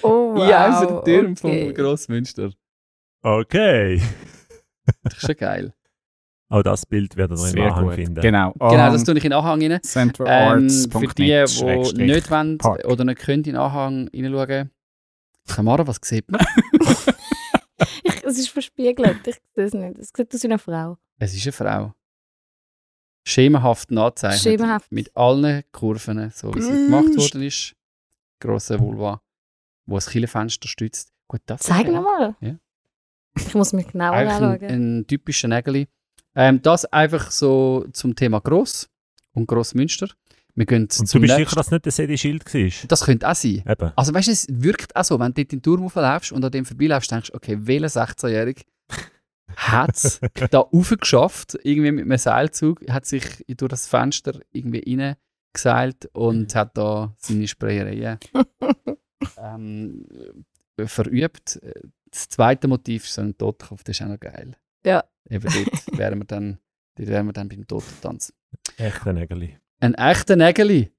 Oh, wow. ja, außer der Türm okay. vom Grossmünster. Okay. [laughs] Das ist schon geil. Auch das Bild werdet ihr im Anhang gut. finden. Genau. Genau, das tue ich in den Anhang rein. Ähm, centralarts.net für die, die nicht wollen Park. oder nicht können in den Anhang hineinschauen. Tamara, was sieht man? [laughs] Ich, es ist verspiegelt, ich sehe es nicht. Es sieht aus wie eine Frau. Es ist eine Frau. Schemenhaft nachzeichnet. Schemenhaft. Mit allen Kurven, so wie sie gemacht worden ist. Grosse Vulva, wo ein Killenfenster stützt. Gut, das Zeig ist nochmal. Ja. Ich muss mich genauer eigentlich ein, anschauen. ein typischer Nägeli. Ähm, das einfach so zum Thema Gross und Grossmünster. Wir gehen Und du zum bist nächsten. sicher, dass nicht der Sedi Schild war? Das könnte auch sein. Eben. Also weißt du, es wirkt auch so, wenn du dort in den Turm raufläufst und an dem vorbeiläufst, denkst du, okay, welcher 16-Jährige hat es [laughs] da raufgeschafft, irgendwie mit einem Seilzug, hat sich durch das Fenster irgendwie reingeseilt und hat da seine Sprayereien [laughs] ähm, verübt. Das zweite Motiv ist so ein Totenkopf, das ist auch noch geil. Ja. Eben dort [laughs] wären wir dann, dort wären wir dann beim Totentanz. Echter Nägeli. Ein echter Nägeli.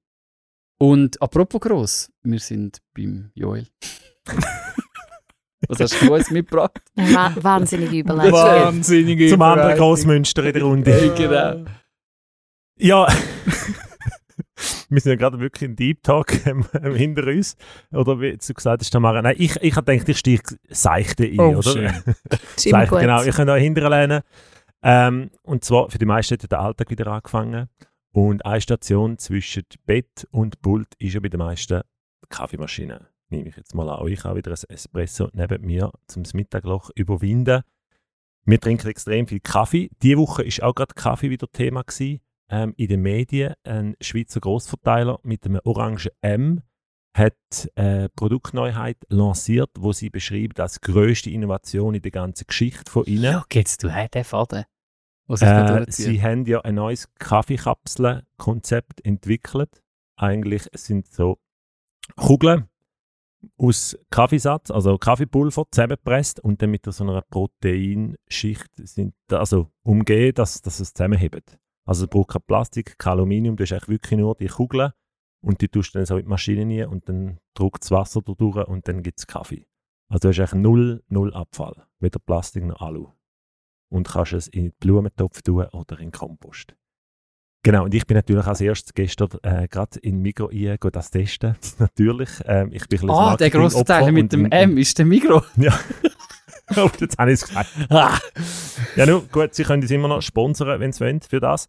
Und apropos gross, wir sind beim Joel. Was hast du uns mitgebracht? Wa- Wahnsinnige Überleitung. Wahnsinnige Zum anderen. Grossmünster in der Runde. genau. Ja, wir sind ja gerade wirklich in Deep Talk [laughs] ähm, hinter uns. Oder wie du gesagt hast, Tamara. Nein, ich, ich habe gedacht, ich steige seichte ein, Oh, oder? schön. [laughs] Seichte, gut. genau, ihr könnt euch hinterher lehnen. Ähm, und zwar, für die meisten hat ja der Alltag wieder angefangen. Und eine Station zwischen Bett und Pult ist ja bei den meisten Kaffeemaschine. Nehme ich jetzt mal an. Ich habe wieder ein Espresso neben mir zum Mittagloch überwinden. Wir trinken extrem viel Kaffee. Diese Woche ist auch gerade Kaffee wieder Thema gewesen. Ähm, in den Medien ein Schweizer Großverteiler mit einem orangen M hat eine Produktneuheit lanciert, wo sie beschreibt als größte Innovation in der ganzen Geschichte von ihnen. Ja, geht's du, hey, der Faden. Was Äh, sie haben ja ein neues Kaffeekapseln-Konzept entwickelt. Eigentlich es sind so Kugeln aus Kaffeesatz, also Kaffeepulver zusammengepresst und dann mit so einer Proteinschicht sind, also umgehen, dass, dass es zusammenhebt. Also es braucht kein Plastik, kein Aluminium, du hast eigentlich wirklich nur die Kugeln und die tust du dann so in die Maschine rein und dann drückt das Wasser da durch und dann gibt es Kaffee. Also du hast eigentlich null, null Abfall, weder Plastik noch Alu und kannst es in den Blumentopf tun oder in den Kompost. Genau, und ich bin natürlich als erstes gestern äh, gerade in Migro go das testen. [laughs] natürlich. Ähm, ich bin ein Ah, der grosse Teil mit dem M ist der Migro. Ja. [laughs] oh, jetzt habe ich es gesagt. Ja, nun, gut, Sie können uns immer noch sponsern, wenn Sie wollen, für das.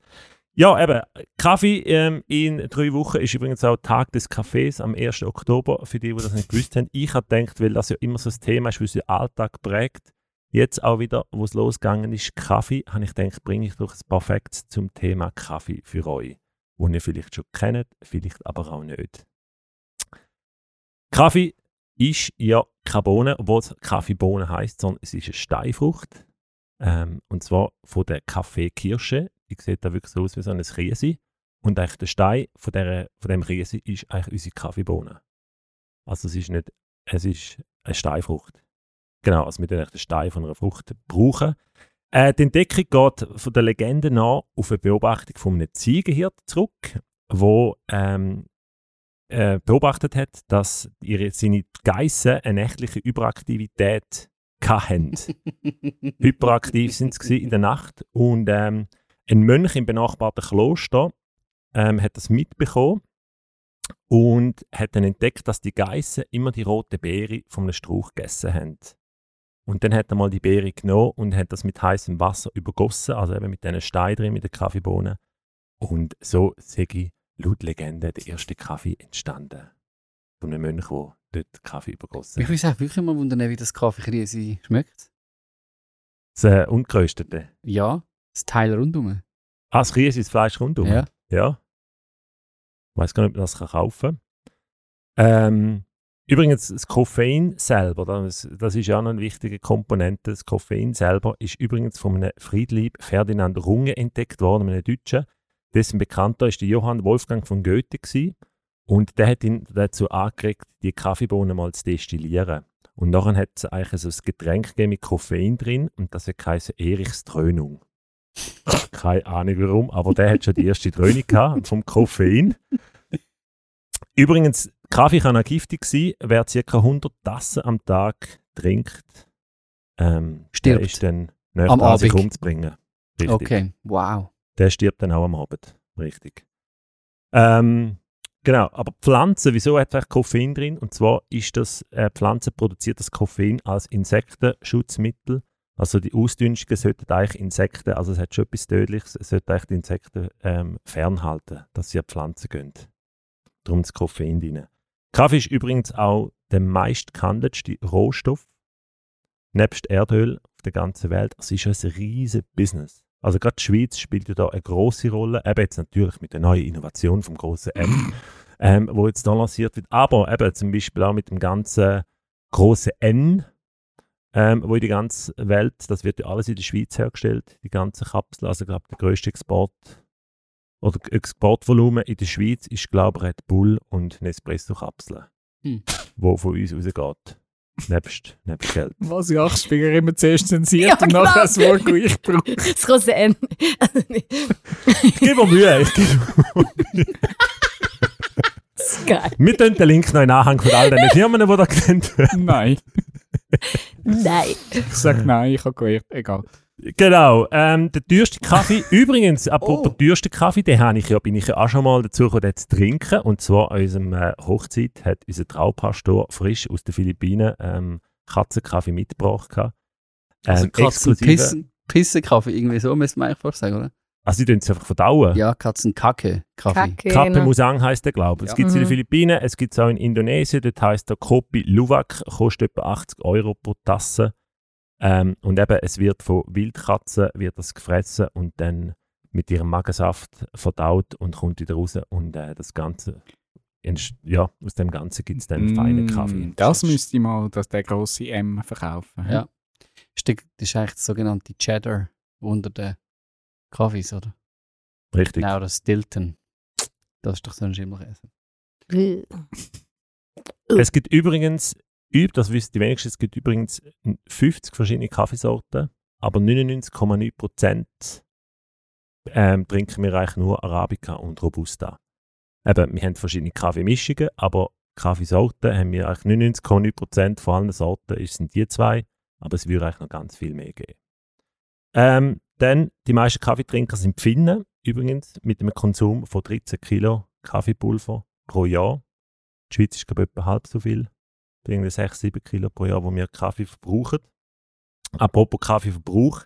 Ja, eben, Kaffee ähm, in drei Wochen ist übrigens auch Tag des Kaffees am 1. Oktober, für die, die das nicht gewusst haben. Ich habe gedacht, weil das ja immer so ein Thema ist, was unseren Alltag prägt, jetzt auch wieder, wo es losgegangen ist, Kaffee, habe ich gedacht, bringe ich doch ein Perfekt zum Thema Kaffee für euch, wo ihr vielleicht schon kennt, vielleicht aber auch nicht. Kaffee ist ja keine Bohne, obwohl es Kaffeebohne heißt, sondern es ist eine Steinfrucht. Ähm, und zwar von der Kaffeekirsche. Die sieht da wirklich so aus wie so ein Riese. Und eigentlich der Stein von, der, von dem Riese ist eigentlich unsere Kaffeebohne. Also es ist nicht, es ist eine Steinfrucht. Genau, also wir den Stein von einer Frucht brauchen. Äh, die Entdeckung geht von der Legende nach auf eine Beobachtung von einem Ziegenhirt zurück, wo ähm, äh, beobachtet hat, dass ihre, seine Geissen eine nächtliche Überaktivität hatten. [laughs] Hyperaktiv sind sie in der Nacht und ähm, ein Mönch im benachbarten Kloster ähm, hat das mitbekommen und hat dann entdeckt, dass die Geissen immer die rote Beere von einem Strauch gegessen haben. Und dann hat er mal die Beere genommen und hat das mit heißem Wasser übergossen, also eben mit diesen Steinen drin, mit den Kaffeebohnen. Und so sage ich laut Legende der erste Kaffee entstanden. Von einem Mönch, der dort Kaffee übergossen Mich hat. würde auch wirklich mal wundern, wie das Kaffeekrise schmeckt. Das äh, ungeröstete. Ja, das Teil rundum. Ah, das Riese ist Fleisch rundum. Ja. Ja. Ich weiß gar nicht, ob man das kaufen kann. Ähm, übrigens, das Koffein selber, das, das ist ja eine wichtige Komponente. Das Koffein selber ist übrigens von einem Friedlieb Ferdinand Runge entdeckt worden, einem Deutschen. Dessen Bekannter ist der Johann Wolfgang von Goethe gewesen. Und der hat ihn dazu angeregt, die Kaffeebohnen mal zu destillieren. Und nachher hat es eigentlich so ein Getränk gegeben mit Koffein drin und das geheißen Erichs Dröhnung. Keine Ahnung warum, aber der hat schon die erste Dröhnung gehabt vom Koffein. Übrigens, Kaffee kann auch giftig sein. Wer ca. 100 Tassen am Tag trinkt, ähm, der Stirbt. ist dann näher Am Abend. umzubringen. Richtig. Okay, wow. Der stirbt dann auch am Abend. Richtig. Ähm, genau, aber Pflanzen, wieso hat vielleicht Koffein drin? Und zwar ist das, äh, Pflanzen produziert das Koffein als Insektenschutzmittel. Also die Ausdünstungen sollten eigentlich Insekten, also es hat schon etwas Tödliches, es sollte eigentlich die Insekten ähm, fernhalten, dass sie an Pflanzen gehen. Darum das Koffein drin. Kaffee ist übrigens auch der meistgehandeltste Rohstoff, nebst Erdöl auf der ganzen Welt. Es ist ein riesiges Business. Also gerade die Schweiz spielt ja da eine große Rolle, eben jetzt natürlich mit der neuen Innovation vom großen M, [laughs] ähm, wo jetzt da lanciert wird, aber eben zum Beispiel auch mit dem ganzen großen N, ähm, wo in die ganze Welt, das wird ja alles in der Schweiz hergestellt, die ganze Kapsel, also ich glaube der größte Export oder Exportvolumen in der Schweiz ist glaube ich Red Bull und Nespresso Kapseln, Hm. wo von uns rausgeht, nebst, nebst Geld. Was ich Achtspiegel immer zuerst zensiert Ja, und nachher genau. das Wort, das ich brauche. [laughs] Das große N. Ich gebe mir Mühe, ich gebe das ist geil. Wir tun den Link noch in Anhang von all den Firmen, die da genannt werden. Nein. Nein. Ich sage nein, ich habe gehört. Egal. Genau, ähm, der teuerste Kaffee, [laughs] übrigens, apropos Oh. teuerste Kaffee, den habe ich ja, bin ich ja auch schon mal dazu gekommen, zu trinken. Und zwar an unserem äh, Hochzeit hat unser Traupastor frisch aus den Philippinen ähm, Katzenkaffee mitgebracht. Also Ähm, Katzen exklusive- pissen, Pissenkaffee, irgendwie so müsste man eigentlich fast sagen, oder? Also, sie tun es einfach verdauen. Ja, Katzenkacke, Kaffee. Kacke. Kape genau. Musang heisst der, glaube ich. Es Ja. gibt es in den Mhm. Philippinen, es gibt es auch in Indonesien. Dort heisst der Kopi Luwak, kostet etwa 80 Euro pro Tasse. Ähm, und eben, es wird von Wildkatzen wird das gefressen und dann mit ihrem Magensaft verdaut und kommt wieder raus. Und äh, das Ganze, ja, aus dem Ganzen gibt es dann feinen Mm, Kaffee. Das müsste ich mal, dass der grosse M verkaufen. Ja. Das ist eigentlich das sogenannte Cheddar unter den Kaffees, oder? Richtig. Genau, das Stilton. Das ist doch so ein Schimmelkäse. Es gibt übrigens, üb- das wissen die wenigsten, es gibt übrigens 50 verschiedene Kaffeesorten, aber 99,9% ähm, trinken wir eigentlich nur Arabica und Robusta. Eben, wir haben verschiedene Kaffeemischungen, aber Kaffeesorten haben wir eigentlich 99,9% von allen Sorten sind die zwei, aber es würde eigentlich noch ganz viel mehr geben. Ähm, dann, die meisten Kaffeetrinker sind Finnen, übrigens mit einem Konsum von 13 Kilo Kaffeepulver pro Jahr. Die Schweiz ist, glaube ich, etwa halb so viel. Irgendwie 6, 7 Kilo pro Jahr, wo wir Kaffee verbrauchen. Apropos Kaffeeverbrauch.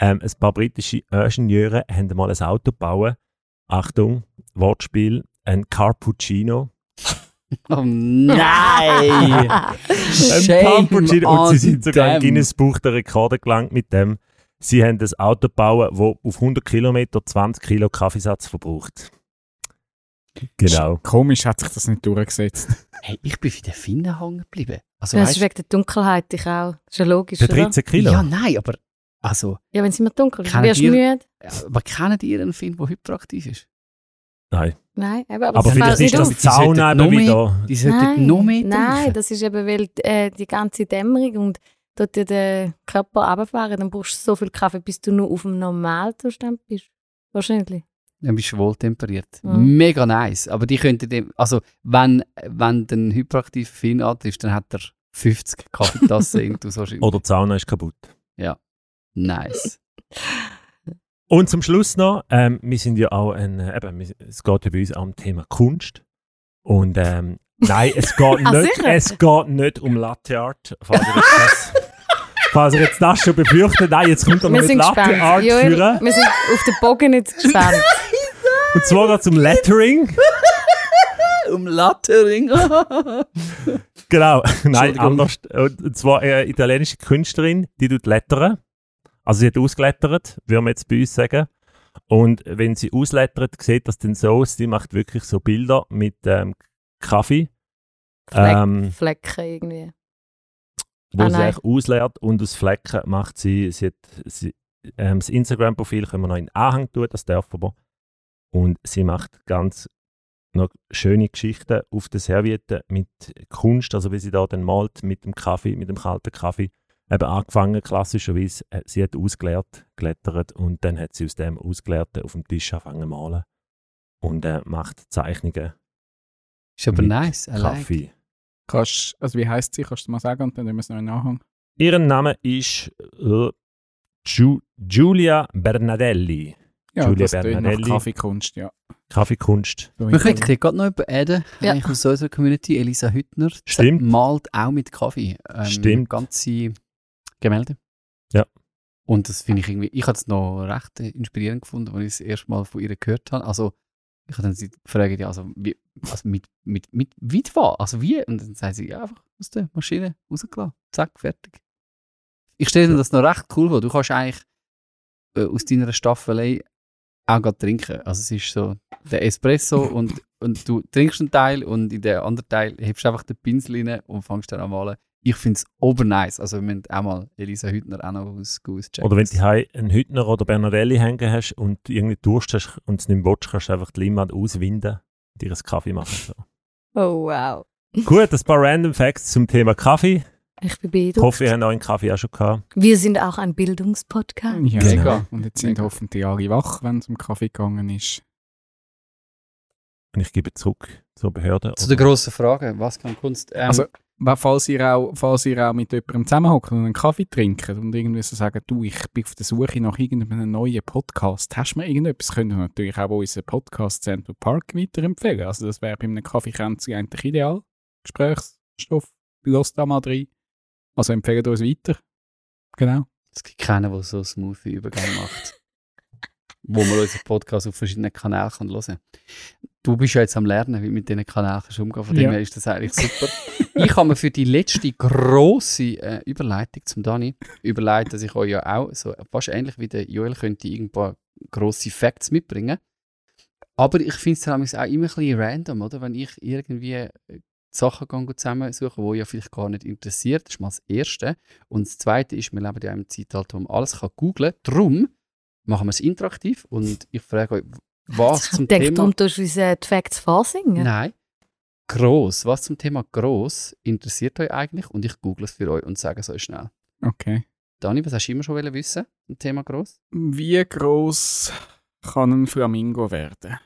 Ähm, ein paar britische Ingenieure haben mal ein Auto gebaut. Achtung, Wortspiel, ein Carpuccino. Oh nein! [laughs] Ein Carpuccino. Und sie sind sogar im them. Guinness Buch der Rekorde gelangt mit dem. Sie haben ein Auto gebaut, das auf 100 Kilometer 20 Kilo Kaffeesatz verbraucht. Genau. Komisch hat sich das nicht durchgesetzt. [laughs] Hey, ich bin bei den Finnen hängen geblieben. Also, Das weißt, ist wegen der Dunkelheit, ich auch. Das ist ja logisch, Für oder? 13 Kilo? ja, nein, aber also, Ja, wenn es immer dunkel ist, Kennen wirst du müde. aber kennt ihr einen Film, der hyperaktiv ist? Nein. Nein, eben, aber, Aber das vielleicht ist nicht das auf. die Sauna eben noch wieder. Die sollten Nein, noch mehr nein, das ist eben, weil äh, die ganze Dämmerung und dort dir den Körper runterfahren, dann brauchst du so viel Kaffee, bis du nur auf dem Normalzustand bist. Wahrscheinlich. Dann bist du wohltemperiert. Mhm. Mega nice. Aber die könnten dem, also wenn, wenn du einen hyperaktiven Finn antriffst, dann hat er 50 Kaffeetassen [laughs] irgendwo so schön. Oder die Sauna ist kaputt. Nice. [laughs] Und zum Schluss noch, ähm, wir sind ja auch ein, äh, eben, es geht ja bei uns auch um Thema Kunst. Und ähm, nein, es geht, [laughs] Ah, nicht, es geht nicht um Latte Art. Falls ihr das, falls ihr jetzt das schon befürchtet, nein, jetzt kommt er noch Wir mit Latte. Art Joel, führen. wir sind auf den Bogen jetzt gespannt. [laughs] Und zwar geht es um Lettering. [laughs] um Lattering. [laughs] Genau, nein, anders. Und zwar eine italienische Künstlerin, die tut lettern. Also sie hat ausgelettert, würde man jetzt bei uns sagen. Und wenn sie auslettert, sieht das dann so aus, sie macht wirklich so Bilder mit ähm, Kaffee, Fleck, ähm, Flecken irgendwie. Wo Ah, sie nein. eigentlich ausleert und aus Flecken macht sie, sie, hat, sie ähm, das Instagram-Profil können wir noch in den Anhang tun, das darf aber. Und sie macht ganz noch schöne Geschichten auf der Serviette mit Kunst, also wie sie da dann malt mit dem Kaffee, mit dem kalten Kaffee. Eben angefangen klassischerweise, äh, sie hat ausgeleert, gelettert und dann hat sie aus dem Ausgelehrten auf dem Tisch angefangen zu malen und äh, macht Zeichnungen Ist aber mit nice. I like. Kannst, also wie heisst sie? Kannst du mal sagen und dann nehmen wir es noch in den Anhang. Ihren Name ist äh, Giu- Giulia Bernadelli. Ja, Julia das Bernardelli. Kaffeekunst, ja. Kaffeekunst. Wir hier gerade noch jemanden adden, Ja. eigentlich aus unserer Community, Elisa Hüttner. Stimmt. malt auch mit Kaffee. Ähm, Stimmt. Ganze Gemälde. Ja. Und das finde ich irgendwie, ich habe es noch recht inspirierend gefunden, als ich es erst mal von ihr gehört habe. Also, ich habe dann sie gefragt, ja, also, wie, also mit, mit, mit, wie was? Also wie? Und dann sagt sie, ja, einfach aus der Maschine rausgelassen. Zack, fertig. Ich stelle mir das noch recht cool vor. Du kannst eigentlich äh, aus deiner Staffelei auch gerade trinken. Also es ist so der Espresso [laughs] und, und du trinkst einen Teil und in den anderen Teil hebst du einfach den Pinsel rein und fängst dann an malen. Ich finde es obernice. Also wir müssen auch mal Elisa Hüttner auch noch aus auschecken. Oder wenn du einen Hüttner oder Bernadelli hängen hast und irgendwie Durst hast und es nicht willst, kannst du einfach die Limmat auswinden und dir einen Kaffee machen. So. Oh, wow. [laughs] Gut, ein paar Random Facts zum Thema Kaffee. Ich bin Ich beeindruckt. hoffe, ihr habt euren Kaffee auch schon gehabt. Wir sind auch ein Bildungspodcast. Ja, Genau. mega. Und jetzt sind hoffentlich alle wach, wenn es um Kaffee gegangen ist. Und ich gebe zurück zur Behörde. Zu der grossen Frage, was kann Kunst? Ähm, Also, falls ihr, auch, falls ihr auch mit jemandem zusammenhockt und einen Kaffee trinkt und irgendwie so sagen, du, ich bin auf der Suche nach irgendeinem neuen Podcast, hast du mir irgendetwas, könnt ihr natürlich auch unseren Podcast Central Park weiterempfehlen. Also das wäre bei einem Kaffeekränzchen eigentlich ideal. Gesprächsstoff, los da mal rein. Also empfehlt uns weiter. Genau. Es gibt keinen, der so einen smooth Übergang macht. [laughs] wo man unseren Podcast auf verschiedenen Kanälen hören kann. Du bist ja jetzt am Lernen, wie du mit diesen Kanälen umgehen Von Ja. dem her ist das eigentlich super. [laughs] ich habe mir für die letzte grosse äh, Überleitung zum Dani überlegt, dass ich euch ja auch, so fast ähnlich wie der Joel, könnte irgendwo grosse Facts mitbringen. Aber ich finde es auch immer ein bisschen random, oder? Wenn ich irgendwie äh, Sachen gehe zusammensuche, die ja vielleicht gar nicht interessiert. Das ist mal das Erste. Und das Zweite ist, wir leben ja in einem Zeitalter, wo man alles kann googlen kann. Darum machen wir es interaktiv und ich frage euch, was ich zum denke, Thema... darum tust du uns äh, die Facts vorsingen. Nein. Gross. Was zum Thema gross interessiert euch eigentlich? Und ich google es für euch und sage es euch schnell. Okay. Dani, was hast du immer schon wollen wissen zum Thema gross? Wie groß kann ein Flamingo werden?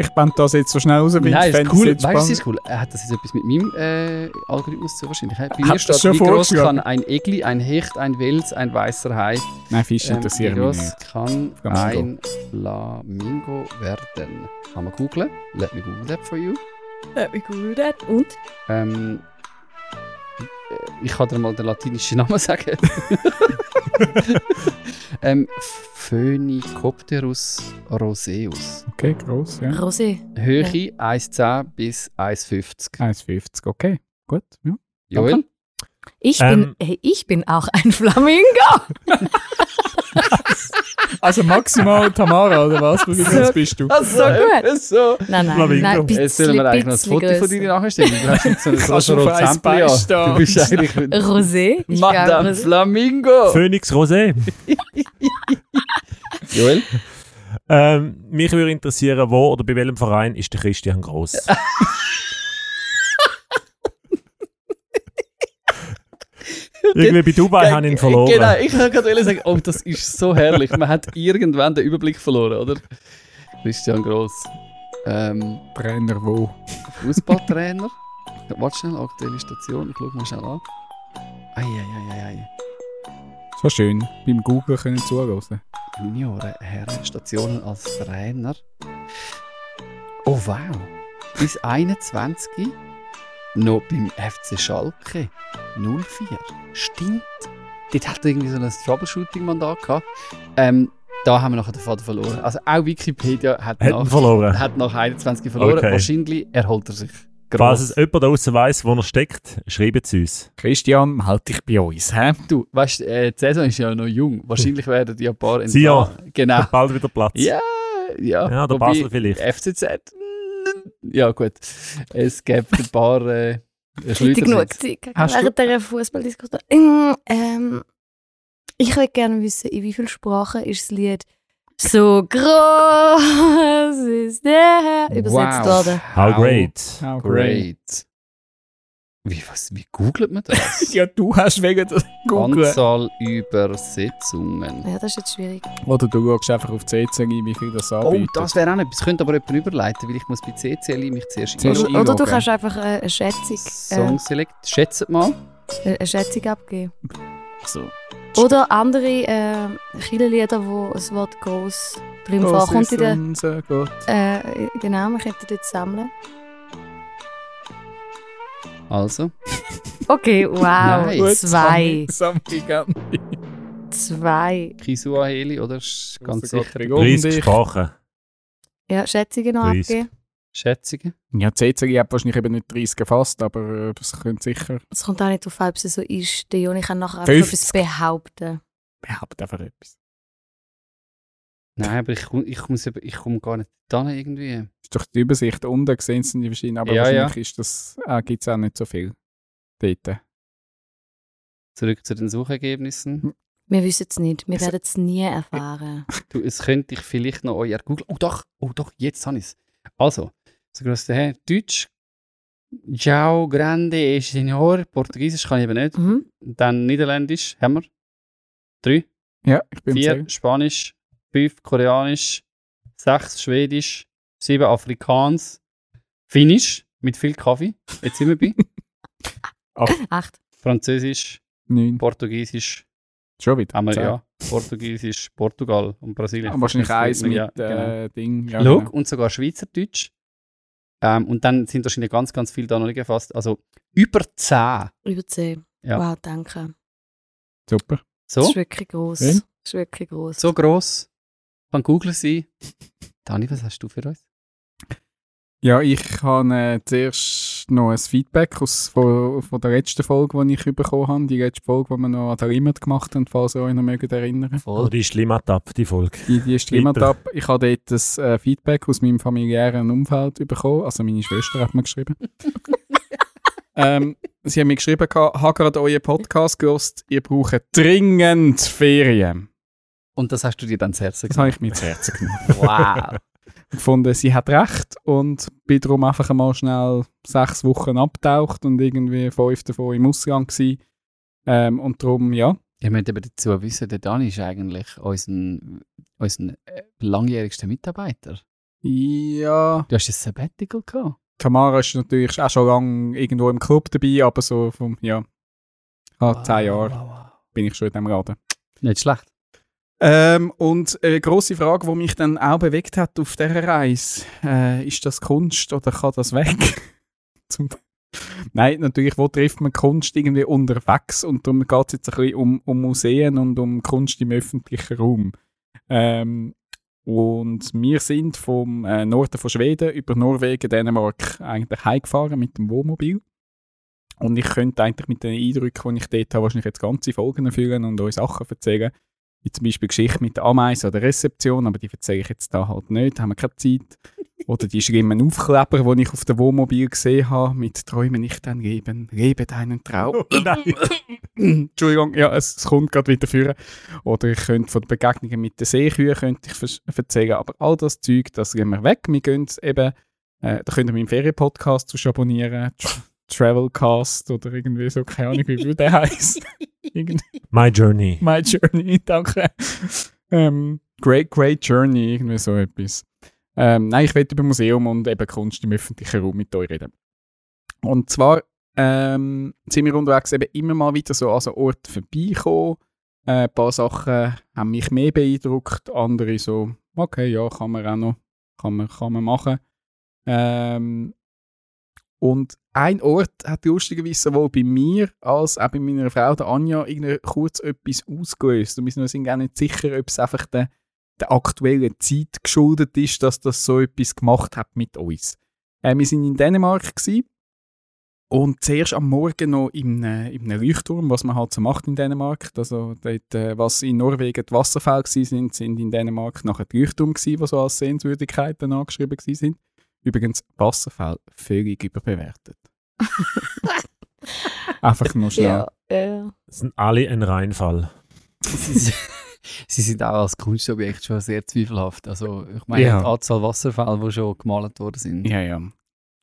Ich blende das jetzt so schnell raus, weil ich Nein, ist fände cool. Weißt du, ist cool. Hat das jetzt etwas mit meinem äh, Algorithmus zu wahrscheinlich? Bei Hat mir das steht, schon wie groß kann ein Egli, ein Hecht, ein Wels, ein weißer Hai, Nein, Fische ähm, interessieren wie mich nicht. kann Flamingo. ein Flamingo werden? Kann man googlen? Let me google that for you. Wie gut. Und? Ähm, äh, ich kann dir mal den latinischen Namen [laughs] sagen. [laughs] ähm, Phoenicopterus roseus. Okay, groß, ja. Rosé. Höhe 1,10 bis 1,50. 1,50, okay. Gut, ja. Joel? Ich, Ähm. bin, ich bin auch ein Flamingo. [laughs] Also maximal Tamara, oder was? Wie groß So- bist du? Also, So gut. So. Nein, nein, Flamingo. nein. Jetzt sollen wir eigentlich noch ein Foto von dir nachstellen. Du hast jetzt so ein [laughs] Kannst so du bist eigentlich [laughs] Rosé. Ich Madame Rosé. Flamingo. Phoenix Rosé. Joel? Ähm, mich würde interessieren, wo oder bei welchem Verein ist der Christian Gross? Irgendwie bei Dubai habe ich ihn verloren. Genau, ich wollte gerade sagen, oh, das ist so herrlich. Man hat irgendwann den Überblick verloren, oder? Christian Gross. Ähm, Trainer wo? Fußballtrainer. Warte schnell, aktuelle Station. Ich schaue mal schnell an. Eieieiei. So schön. Beim Google können zuhören. Junioren, Herren, Stationen als Trainer. Oh wow. Bis 21 noch beim FC Schalke 04. Stimmt. Dort hat er irgendwie so ein Troubleshooting-Mandat gehabt. Ähm, da haben wir nachher den Faden verloren. Also auch Wikipedia hat, Hat nach, verloren. hat nach 21 verloren. Okay. Wahrscheinlich erholt er sich. Falls es Gross. jemand da draußen weiss, wo er steckt, schreibt es uns. Christian, melde dich bei uns, hä? Du, weißt, äh, die Saison ist ja noch jung. Wahrscheinlich werden die ein paar Sion. Genau. Bald wieder Platz. Ja, ja. Ja, der Wobei, Basel vielleicht. FCZ. Ja, gut. Es gibt ein paar äh, Hätte Schleuder. genug Zeit während dieser Fußballdiskussion. Ähm, ähm, ich würde gerne wissen, in wie vielen Sprachen ist das Lied «So groß ist der Herr» übersetzt Wow. worden. How great. How Great. Wie, was, wie googelt man das? [laughs] Ja, du hast wegen der Google. Anzahl Übersetzungen. Ja, das ist jetzt schwierig. Oder du schaust einfach auf CC ein, wie viel das Oh, anbietet. das wäre auch etwas. Könnte aber jemand überleiten, weil ich muss bei CCL mich zuerst Zuerst einloggen. Oder, oder du kannst einfach äh, eine Schätzung, Song Select. Schätzt mal. äh, eine Schätzung abgeben. So. Oder andere äh, Kirchenlieder, wo das Wort «groß» drin vorkommt. ist In der, unser Gott. äh, genau, man könnte dort sammeln. Also. Okay, wow, Nice. Zwei. Sammlung an. Zwei. Kisuaheli, oder? Ganz sicher. Gott, um 30 dich. Sprachen. Ja, Schätzungen noch 30. abgeben. Schätzungen. Ja, CC hat wahrscheinlich eben nicht 30 gefasst, aber äh, das könnte sicher Es kommt auch nicht darauf an, ob es so ist. Der Joni kann nachher einfach 50. etwas behaupten. behauptet einfach etwas. Nein, aber ich, ich, muss ich komme gar nicht da irgendwie. Ist doch die Übersicht unten gesehen sind die verschiedenen, aber Ja, wahrscheinlich ist das, äh, gibt es auch nicht so viel dort. Zurück zu den Suchergebnissen. Wir wissen es nicht. Wir werden es nie erfahren. Du, es könnte ich vielleicht noch euer Google. Oh doch, oh doch, jetzt habe ich es. Also, so groß der Deutsch. Ciao, grande e signor. Portugiesisch kann ich eben nicht. Mhm. Dann Niederländisch haben wir. Drei, Ja, ich bin vier. Spanisch, fünf, Koreanisch, sechs, Schwedisch, sieben, Afrikaans, Finnisch. Mit viel Kaffee. Jetzt sind wir bei Echt? Französisch, Neun. Portugiesisch, Schon wieder. haben wir Zehn. ja. Portugiesisch, Portugal und Brasilien. Ah, wahrscheinlich eins mit Ja, äh, Ding. Ja, Schau, genau. und sogar Schweizerdeutsch. Ähm, und dann sind wahrscheinlich ganz, ganz viele da noch nicht gefasst. Also über 10. Über 10. Ja. Wow, danke. Super. Das So, ist wirklich gross. Schön. Das ist wirklich gross. so gross. Kann Google sein. Dani, was hast du für uns? Ja, ich habe äh, zuerst noch ein Feedback aus, von, von der letzten Folge, die ich bekommen habe. Die letzte Folge, die wir noch an der Limit gemacht haben, falls ihr euch noch mögt erinnern Oh, die ist Limmat die Folge. Die, die ist Weiter. ab. Ich habe dort das äh, Feedback aus meinem familiären Umfeld bekommen. Also meine Schwester hat mir geschrieben. [laughs] ähm, sie haben mir geschrieben, habe gerade euren Podcast gehört, ihr braucht dringend Ferien. Und das hast du dir dann zu Herzen Das habe ich mir zu Herzen genommen. [laughs] Wow. gefunden, sie hat recht und bin darum einfach mal schnell sechs Wochen abgetaucht und irgendwie fünf davon im Ausgang gewesen. Ähm, und darum, ja, Ich möchte aber dazu wissen, der Dani ist eigentlich unser, unser äh, langjährigster Mitarbeiter. ja, Du hast ein Sabbatical gehabt. Tamara ist natürlich auch schon lange irgendwo im Club dabei, aber so vom, ja, ah, zehn Jahre Wow, wow. bin ich schon in diesem Laden. Nicht schlecht. Ähm, und eine grosse Frage, die mich dann auch bewegt hat auf dieser Reise, äh, ist das Kunst oder kann das weg? [laughs] Nein, natürlich, wo trifft man Kunst irgendwie unterwegs und darum geht es jetzt ein bisschen um, um Museen und um Kunst im öffentlichen Raum. Ähm, und wir sind vom äh, Norden von Schweden über Norwegen, Dänemark eigentlich heimgefahren mit dem Wohnmobil. Und ich könnte eigentlich mit den Eindrücken, die ich dort habe, wahrscheinlich jetzt ganze Folgen füllen und euch Sachen erzählen. Wie zum Beispiel Geschichte mit der Ameise oder Rezeption, aber die erzähle ich jetzt da halt nicht, da haben wir keine Zeit. Oder die schlimmen Aufkleber, die ich auf dem Wohnmobil gesehen habe, mit «Träume nicht dein Leben, lebe deinen Traum». [laughs] Nein. Entschuldigung, ja, es, es kommt gerade wieder führen. Oder ich könnte von den Begegnungen mit den Seekühen könnte ich erzählen, aber all das Zeug, das gehen wir weg. Wir gehen eben, äh, da könnt ihr meinen Ferienpodcast zu abonnieren, Travelcast oder irgendwie so, keine Ahnung, wie der heisst. [laughs] Irgendwie. My Journey. My Journey, [laughs] danke. Ähm, great, great Journey, irgendwie so etwas. Ähm, nein, ich will über Museum und eben Kunst im öffentlichen Raum mit euch reden. Und zwar ähm, sind wir unterwegs eben immer mal wieder so an so Orten vorbeigekommen. Äh, ein paar Sachen haben mich mehr beeindruckt, andere so, okay, ja, kann man auch noch, kann man, kann man machen. Ähm, und ein Ort hat lustigerweise sowohl bei mir als auch bei meiner Frau, der Anja, kurz etwas ausgelöst. Und wir sind auch nicht sicher, ob es einfach der, der aktuellen Zeit geschuldet ist, dass das so etwas gemacht hat mit uns. Äh, wir sind in Dänemark gewesen, und zuerst am Morgen noch in, äh, in einem Leuchtturm, was man halt so macht in Dänemark. Also dort, äh, was in Norwegen die Wasserfälle waren, sind, sind in Dänemark nachher die Leuchttürme gewesen, die so als Sehenswürdigkeiten angeschrieben sind. Übrigens, Wasserfälle völlig überbewertet. Einfach nur [laughs] schnell. Ja, ja. Das sind alle ein Reinfall. [laughs] Sie, sind- auch als Kunstobjekt schon sehr zweifelhaft. Also, ich meine, Ja. die Anzahl Wasserfälle, die schon gemalt worden sind. Ja, ja.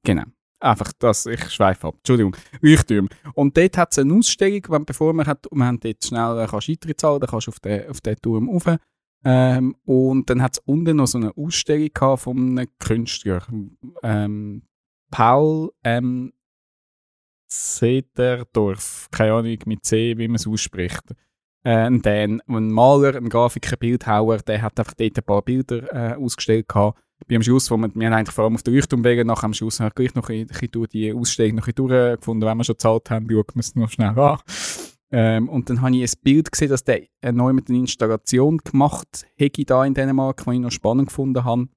Genau. Einfach das, ich schweife ab. Entschuldigung. Leuchttürme. Und dort hat es eine Ausstellung, wenn, bevor man hat, wir haben dort schnell äh, kannst Eintritt zahlen, dann kannst du auf den, auf den Turm rauf. Ähm, und dann hat es unten noch so eine Ausstellung gehabt von einem Künstler. Ähm, Paul M. Sederdorf. Keine Ahnung mit C, wie man es ausspricht. Äh, ein Dan, ein Maler, ein Grafiker, ein Bildhauer, der hat einfach dort ein paar Bilder äh, ausgestellt gehabt. Bei am Schluss, wo wir, wir haben eigentlich vor allem auf der Leuchtturm wegen, nach am Schluss habe ich gleich noch ein bisschen durch die Ausstellung noch ein durchgefunden, wenn wir schon gezahlt haben, schauen wir es noch schnell an. Ähm, und dann habe ich ein Bild gesehen, dass der äh, neu mit einer Installation gemacht hätte da in Dänemark, was ich noch spannend gefunden habe.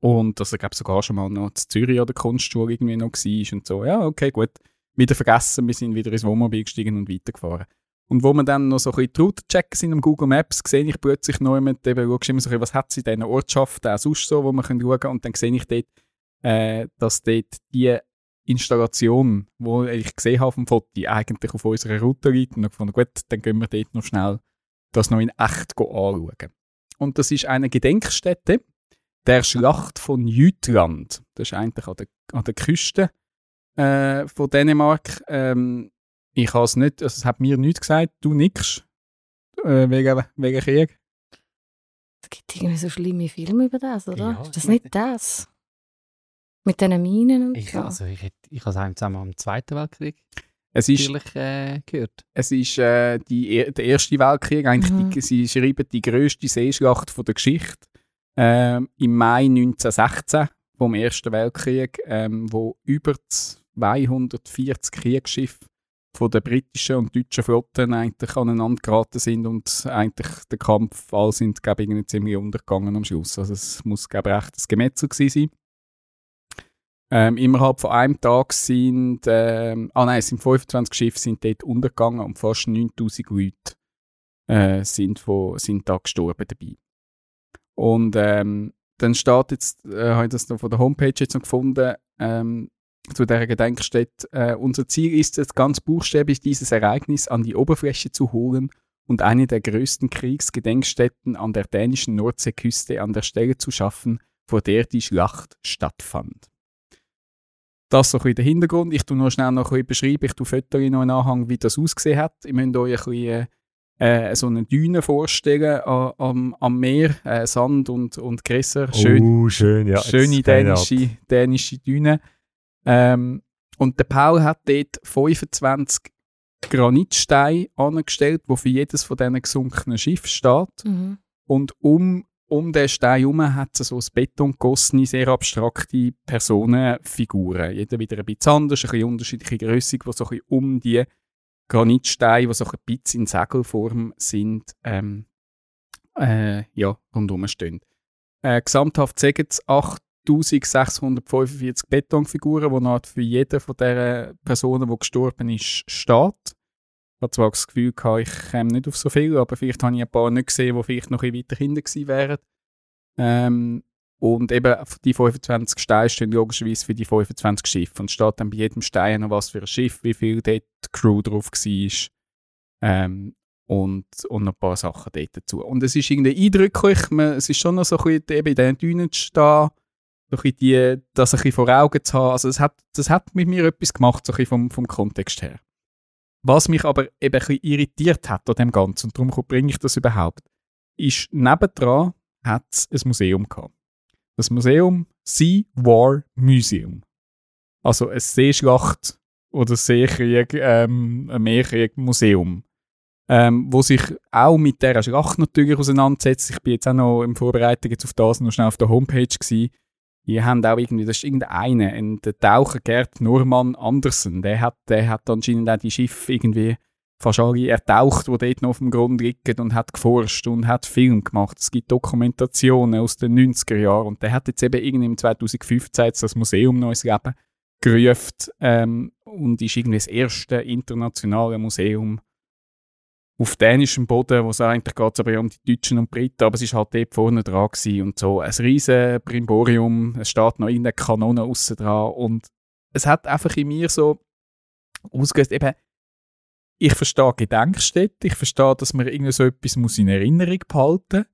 Und dass er, glaube sogar schon mal noch zu Zürich an der Kunstschule irgendwie noch war und so. Ja, okay, gut. Wieder vergessen, wir sind wieder ins Wohnmobil gestiegen und weitergefahren. Und wo wir dann noch so ein bisschen die Route checken sind am Google Maps, sehe ich plötzlich neu mit, eben, schaust immer so ein bisschen, was hat sie in diesen Ortschaften auch sonst so, wo man schauen kann. Und dann sehe ich dort, äh, dass dort die Installation, die ich gesehen habe auf dem Foto, eigentlich auf unserer Route liegt. Und ich fand, gut, dann gehen wir dort noch schnell das noch in echt anschauen. Und das ist eine Gedenkstätte der Schlacht von Jütland. Das ist eigentlich an der, an der Küste äh, von Dänemark. Ähm, ich habe es nicht, also es hat mir nichts gesagt, du nix. Äh, wegen, wegen Krieg. Es gibt irgendwie so schlimme Filme über das, oder? Ja, ist das ich nicht das? Mit diesen Minen und Ich, so. also, ich, hätte- ich habe es auch im Zusammenhang mit dem Zweiten Weltkrieg Es ist, natürlich äh, gehört. es ist äh, die, er- der Erste Weltkrieg, eigentlich Mhm. die, sie schreiben die grösste Seeschlacht von der Geschichte ähm, im Mai 1916 vom Ersten Weltkrieg, ähm, wo über 240 Kriegsschiffe von der britischen und deutschen Flotten eigentlich aneinander geraten sind und eigentlich der Kampf all sind, glaube ich, irgendwie ziemlich untergegangen am Schluss. Also es muss, glaube ich, echt ein Gemetzel gewesen sein. Ähm, innerhalb von einem Tag sind, ähm, ah nein, sind 25 Schiffe sind dort untergegangen und fast 9000 Leute äh, sind, von, sind da gestorben dabei. Und ähm, dann steht jetzt, äh, habe ich das noch von der Homepage jetzt noch gefunden, ähm, zu dieser Gedenkstätte, äh, unser Ziel ist es, ganz buchstäblich dieses Ereignis an die Oberfläche zu holen und eine der größten Kriegsgedenkstätten an der dänischen Nordseeküste an der Stelle zu schaffen, vor der die Schlacht stattfand. Das so ein der Hintergrund. Ich tue noch schnell noch ein bisschen beschreiben, ich tue Fotos noch in Anhang, wie das ausgesehen hat. Ihr müsst euch ein bisschen, äh, so eine Düne vorstellen a- am, am Meer, äh, Sand und, und Gräser. Schön, Oh, schön, ja. schöne dänische, dänische Düne. Ähm, und der Paul hat dort 25 Granitsteine angestellt, wo für jedes von diesen gesunkenen Schiff steht. Mhm. Und um, um den Stein herum hat es so ein Beton sehr abstrakte Personenfiguren. Jeder wieder ein bisschen anders, ein bisschen unterschiedliche Größe, die so um die Granitsteine, die so ein bisschen in Segelform sind, ähm, äh, ja, rundherum stehen. Äh, gesamthaft sagen es 8645 Betonfiguren, die für jede von dieser Personen, die gestorben ist, steht. Ich hatte zwar das Gefühl, gehabt, ich käme nicht auf so viel, aber vielleicht habe ich ein paar nicht gesehen, die vielleicht noch ein weiter hinten gewesen wären. Ähm, und eben die 25 Steine stehen logischerweise für die 25 Schiffe. Und steht dann bei jedem Stein noch was für ein Schiff, wie viel dort die Crew drauf war. Ähm, und, und ein paar Sachen dort dazu. Und es ist irgendwie eindrücklich, man, es ist schon noch so ein bisschen eben in diesen Dünen zu stehen, so ein die, das ein bisschen vor Augen zu haben. Also es hat, das hat mit mir etwas gemacht, so ein bisschen vom, vom Kontext her. Was mich aber eben ein bisschen irritiert hat an dem Ganzen, und darum bringe ich das überhaupt, ist, nebendran hat es ein Museum gehabt. Das Museum Sea War Museum. Also ein Seeschlacht oder Seekrieg, ähm, ein Meerkrieg-Museum. Ähm, wo sich auch mit dieser Schlacht natürlich auseinandersetzt. Ich bin jetzt auch noch in Vorbereitung jetzt auf das noch schnell auf der Homepage gewesen. Die haben auch irgendwie, das ist irgendeiner, ein, der Taucher Gerd Norman Andersen, der hat, der hat anscheinend auch die Schiffe irgendwie fast alle ertaucht, die dort noch auf dem Grund liegen und hat geforscht und hat Film gemacht. Es gibt Dokumentationen aus den 90er Jahren und der hat jetzt eben irgendwie im 2015 jetzt das Museum Neues Leben gerufen ähm, und ist irgendwie das erste internationale Museum auf dänischem Boden, wo es eigentlich geht aber um die Deutschen und Briten, aber es ist halt dort vorne dran gewesen und so. Ein riesen Brimborium, es steht noch in der Kanone aussen dran und es hat einfach in mir so ausgelöst, eben, ich verstehe Gedenkstätte, ich verstehe, dass man irgendwie so etwas muss in Erinnerung behalten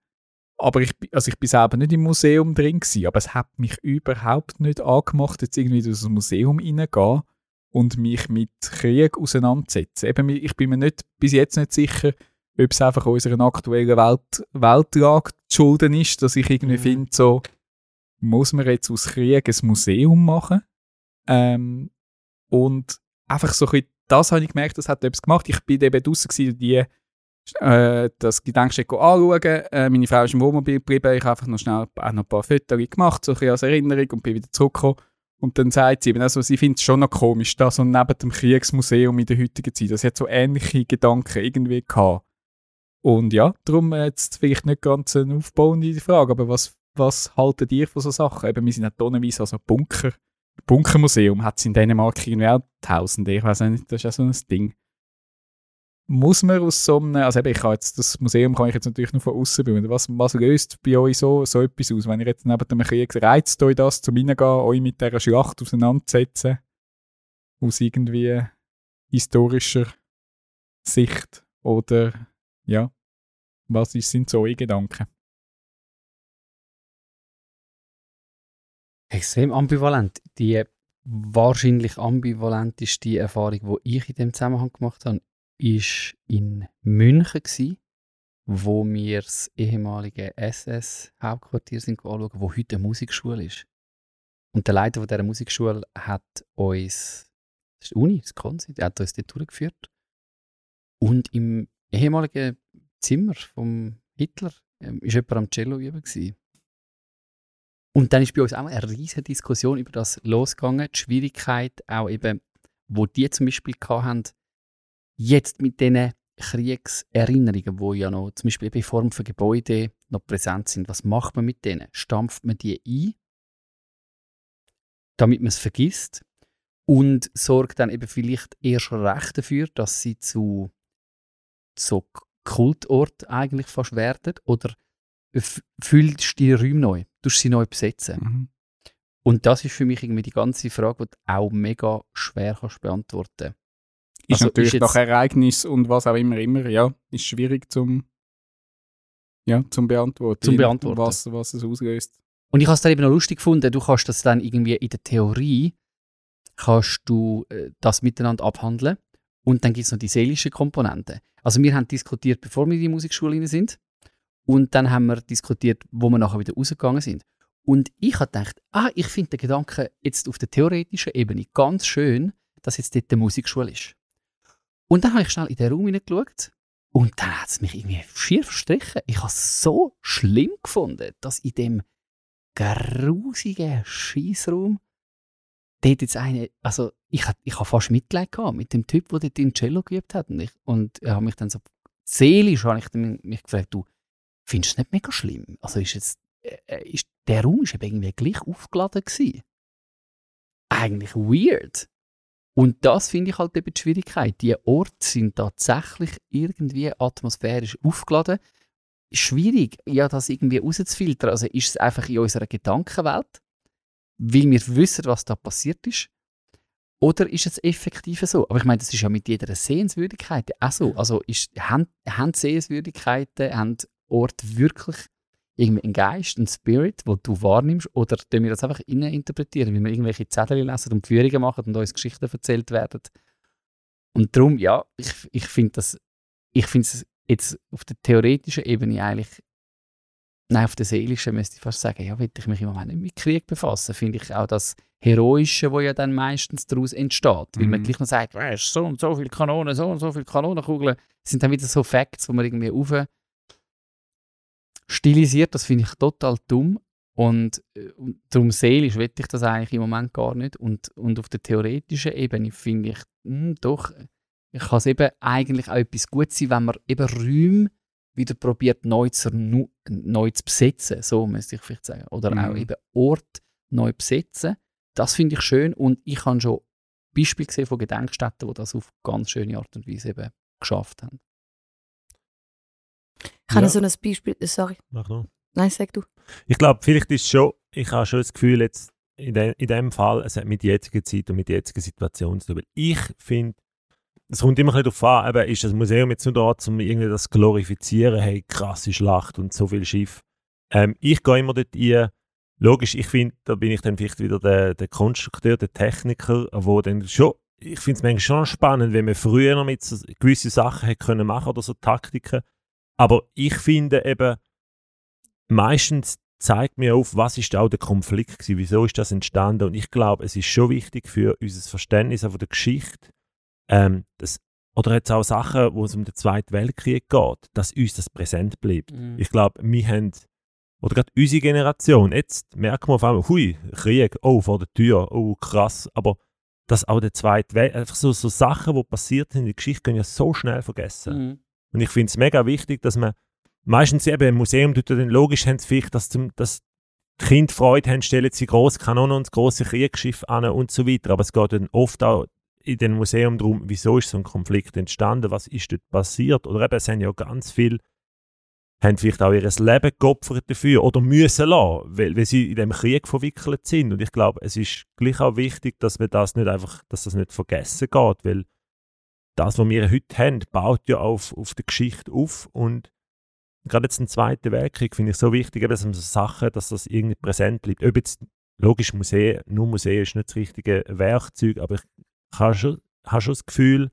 aber ich, also ich bin selber nicht im Museum drin gewesen, aber es hat mich überhaupt nicht angemacht, jetzt irgendwie durch das Museum reingehen und mich mit Krieg auseinandersetzen. Eben, ich bin mir nicht, bis jetzt nicht sicher, ob es einfach unserer aktuellen Welt, Weltlage zu schulden ist, dass ich irgendwie Mhm. finde, so, muss man jetzt aus Krieg ein Museum machen? Ähm, und einfach so ein bisschen, das habe ich gemerkt, das hat etwas gemacht. Ich bin eben draußen gewesen, die äh, das Gedenkstätte anschauen. Äh, meine Frau ist im Wohnmobil geblieben. Ich habe einfach noch schnell auch noch ein paar Fotos gemacht, so ein bisschen als Erinnerung und bin wieder zurückgekommen. Und dann sagt sie eben, also, sie findet es schon noch komisch, da so neben dem Kriegsmuseum in der heutigen Zeit. Das hat so ähnliche Gedanken irgendwie gehabt. Und ja, darum äh, jetzt vielleicht nicht ganz eine aufbauende Frage, aber was, was haltet ihr von so Sachen? Eben, wir sind ja tonnenweise also Bunker. Bunkermuseum hat es in Dänemark irgendwie auch Tausende. Ich weiß nicht, das ist ja so ein Ding muss man aus so einem, also eben, ich kann jetzt, das Museum kann ich jetzt natürlich nur von außen bauen. Was, was löst bei euch so, so etwas aus? Wenn ihr jetzt neben dem Krieg reizt euch das, zum Reingehen, euch mit dieser Schlacht auseinanderzusetzen, aus irgendwie historischer Sicht? Oder, ja, was ist, sind so eure Gedanken? Extrem ambivalent. Die wahrscheinlich ambivalenteste Erfahrung, die ich in dem Zusammenhang gemacht habe, ist in München gsi, wo wir das ehemalige SS-Hauptquartier sind anschauen, wo heute eine Musikschule ist. Und der Leiter dieser Musikschule hat uns, das ist die Uni, das Konzi, hat uns dort durchgeführt. Und im ehemaligen Zimmer vom Hitler ähm, ist jemand am Cello üben. Gewesen. Und dann ist bei uns auch eine riesige Diskussion über das losgegangen. Die Schwierigkeit auch eben, wo die zum Beispiel hatten, jetzt mit diesen Kriegserinnerungen, die ja noch zum Beispiel in Form von Gebäuden noch präsent sind. Was macht man mit denen? Stampft man die ein, damit man es vergisst und sorgt dann eben vielleicht erst recht dafür, dass sie zu so Kultort eigentlich fast werden? Oder füllst du die Räume neu? Tust sie neu besetzen? Mhm. Und das ist für mich irgendwie die ganze Frage, die du auch mega schwer kannst beantworten Ist Also, natürlich ist nach Ereignis und was auch immer, immer, ja, ist schwierig zum, ja, zum Beantworten. Zum Beantworten. Was, was es auslöst. Und ich habe es dann eben noch lustig gefunden, du kannst das dann irgendwie in der Theorie, kannst du äh, das miteinander abhandeln und dann gibt es noch die seelische Komponente. Also wir haben diskutiert, bevor wir in die Musikschule sind und dann haben wir diskutiert, wo wir nachher wieder rausgegangen sind. Und ich habe gedacht, ah, ich finde den Gedanken jetzt auf der theoretischen Ebene ganz schön, dass jetzt dort die Musikschule ist. Und dann habe ich schnell in den Raum hineingeschaut und dann hat es mich irgendwie schier verstrichen. Ich habe es so schlimm gefunden, dass in dem grusigen Scheißraum dort jetzt eine, also ich, hat- ich habe fast Mitleid gehabt mit dem Typ, der dort in Cello geübt hat. Und ich, und ich habe mich dann so, seelisch habe ich mich gefragt, du, findest du es nicht mega schlimm? Also ist jetzt, äh, äh, ist, der Raum ist eben irgendwie gleich aufgeladen gewesen. Eigentlich weird. Und das finde ich halt eben die Schwierigkeit. Die Orte sind tatsächlich irgendwie atmosphärisch aufgeladen. Schwierig, ja, das irgendwie rauszufiltern. Also ist es einfach in unserer Gedankenwelt, weil wir wissen, was da passiert ist? Oder ist es effektiv so? Aber ich meine, das ist ja mit jeder Sehenswürdigkeit auch so. Also ist, haben, haben Sehenswürdigkeiten, haben Orte wirklich irgendwie einen Geist, einen Spirit, wo du wahrnimmst? Oder tun wir das einfach innen interpretieren, weil wir irgendwelche Zettel lesen und Führungen machen und uns Geschichten erzählt werden? Und darum, ja, ich, ich finde das, ich finde es jetzt auf der theoretischen Ebene eigentlich, nein, auf der seelischen müsste ich fast sagen, ja, will ich mich im Moment nicht mit Krieg befassen, finde ich auch das Heroische, wo ja dann meistens daraus entsteht, weil man Mhm. gleich noch sagt, weißt, so und so viele Kanonen, so und so viele Kanonenkugeln, das sind dann wieder so Facts, wo man irgendwie auf stilisiert, das finde ich total dumm. Und, äh, und darum seelisch will ich das eigentlich im Moment gar nicht. Und, und auf der theoretischen Ebene finde ich, hm, doch, ich kann es eben eigentlich auch etwas gut sein, wenn man eben Räume wieder probiert neu zu, neu zu besetzen, so müsste ich vielleicht sagen, oder Mhm. auch eben Ort neu besetzen, das finde ich schön. Und ich habe schon Beispiele gesehen von Gedenkstätten, die das auf ganz schöne Art und Weise eben geschafft haben. Ich habe Ja. so ein Beispiel, äh, sorry, Mach noch. nein, sag du. Ich glaube, vielleicht ist schon, ich habe schon das Gefühl, jetzt in, de, in dem Fall, es hat mit der jetzigen Zeit und mit der jetzigen Situation zu tun. Ich finde, es kommt immer ein bisschen darauf an, eben, ist das Museum jetzt nur da, um irgendwie das glorifizieren, hey, krasse Schlacht und so viel Schiff. Ähm, ich gehe immer dort ein, logisch, ich finde, da bin ich dann vielleicht wieder der, der Konstrukteur, der Techniker, wo dann schon, ich finde es manchmal schon spannend, wenn man früher noch mit so gewisse Sachen hätte können machen oder so Taktiken. Aber ich finde eben, meistens zeigt mir auf, was ist auch der Konflikt gewesen, wieso ist das entstanden und ich glaube, es ist schon wichtig für unser Verständnis von der Geschichte, ähm, das, oder jetzt auch Sachen, wo es um den Zweiten Weltkrieg geht, dass uns das präsent bleibt. Ich glaube, wir haben, oder gerade unsere Generation, jetzt merken wir auf einmal, hui, Krieg, oh, vor der Tür, oh, krass, aber dass auch der Zweite Weltkrieg, einfach so, so Sachen, die passiert sind in der Geschichte, können ja so schnell vergessen. Mhm. Und ich finde es mega wichtig, dass man meistens eben im Museum tut dann logisch haben sie vielleicht, dass, zum, dass die Kinder Freude haben, stellen sie große Kanonen und große Kriegsschiff an und so weiter. Aber es geht dann oft auch in dem Museum darum, wieso ist so ein Konflikt entstanden, was ist dort passiert. Oder eben, es haben ja ganz viel haben vielleicht auch ihr Leben geopfert dafür oder müssen lassen, weil, weil sie in dem Krieg verwickelt sind. Und ich glaube, es ist gleich auch wichtig, dass wir das nicht einfach, dass das nicht vergessen geht, weil das, was wir heute haben, baut ja auf, auf der Geschichte auf und gerade jetzt im Zweiten Weltkrieg finde ich so wichtig, dass man so Sachen, dass das irgendwie präsent bleibt. Ob jetzt, logisch, Museen, nur Museen ist nicht das richtige Werkzeug, aber ich habe schon, habe schon das Gefühl,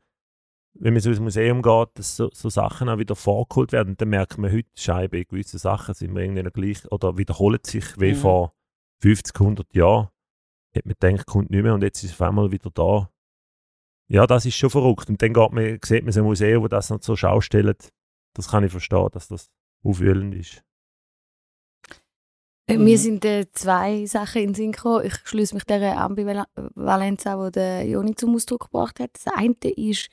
wenn man so ins Museum geht, dass so, so Sachen auch wieder vorgeholt werden. Und dann merkt man heute, scheinbar in gewissen Sachen sind wir irgendwie noch gleich oder wiederholen sich wie Mhm. vor 50, 100 Jahren. hat man gedacht, kommt nicht mehr und jetzt ist es auf einmal wieder da. Ja, das ist schon verrückt. Und dann geht man, sieht man so ein Museum, wo das noch so schaustellt. Das kann ich verstehen, dass das aufwühlend ist. Äh, Mhm. Mir sind äh, zwei Sachen in den Sinn gekommen. Ich schließe mich dieser Ambivalenz an, die der Joni zum Ausdruck gebracht hat. Das eine ist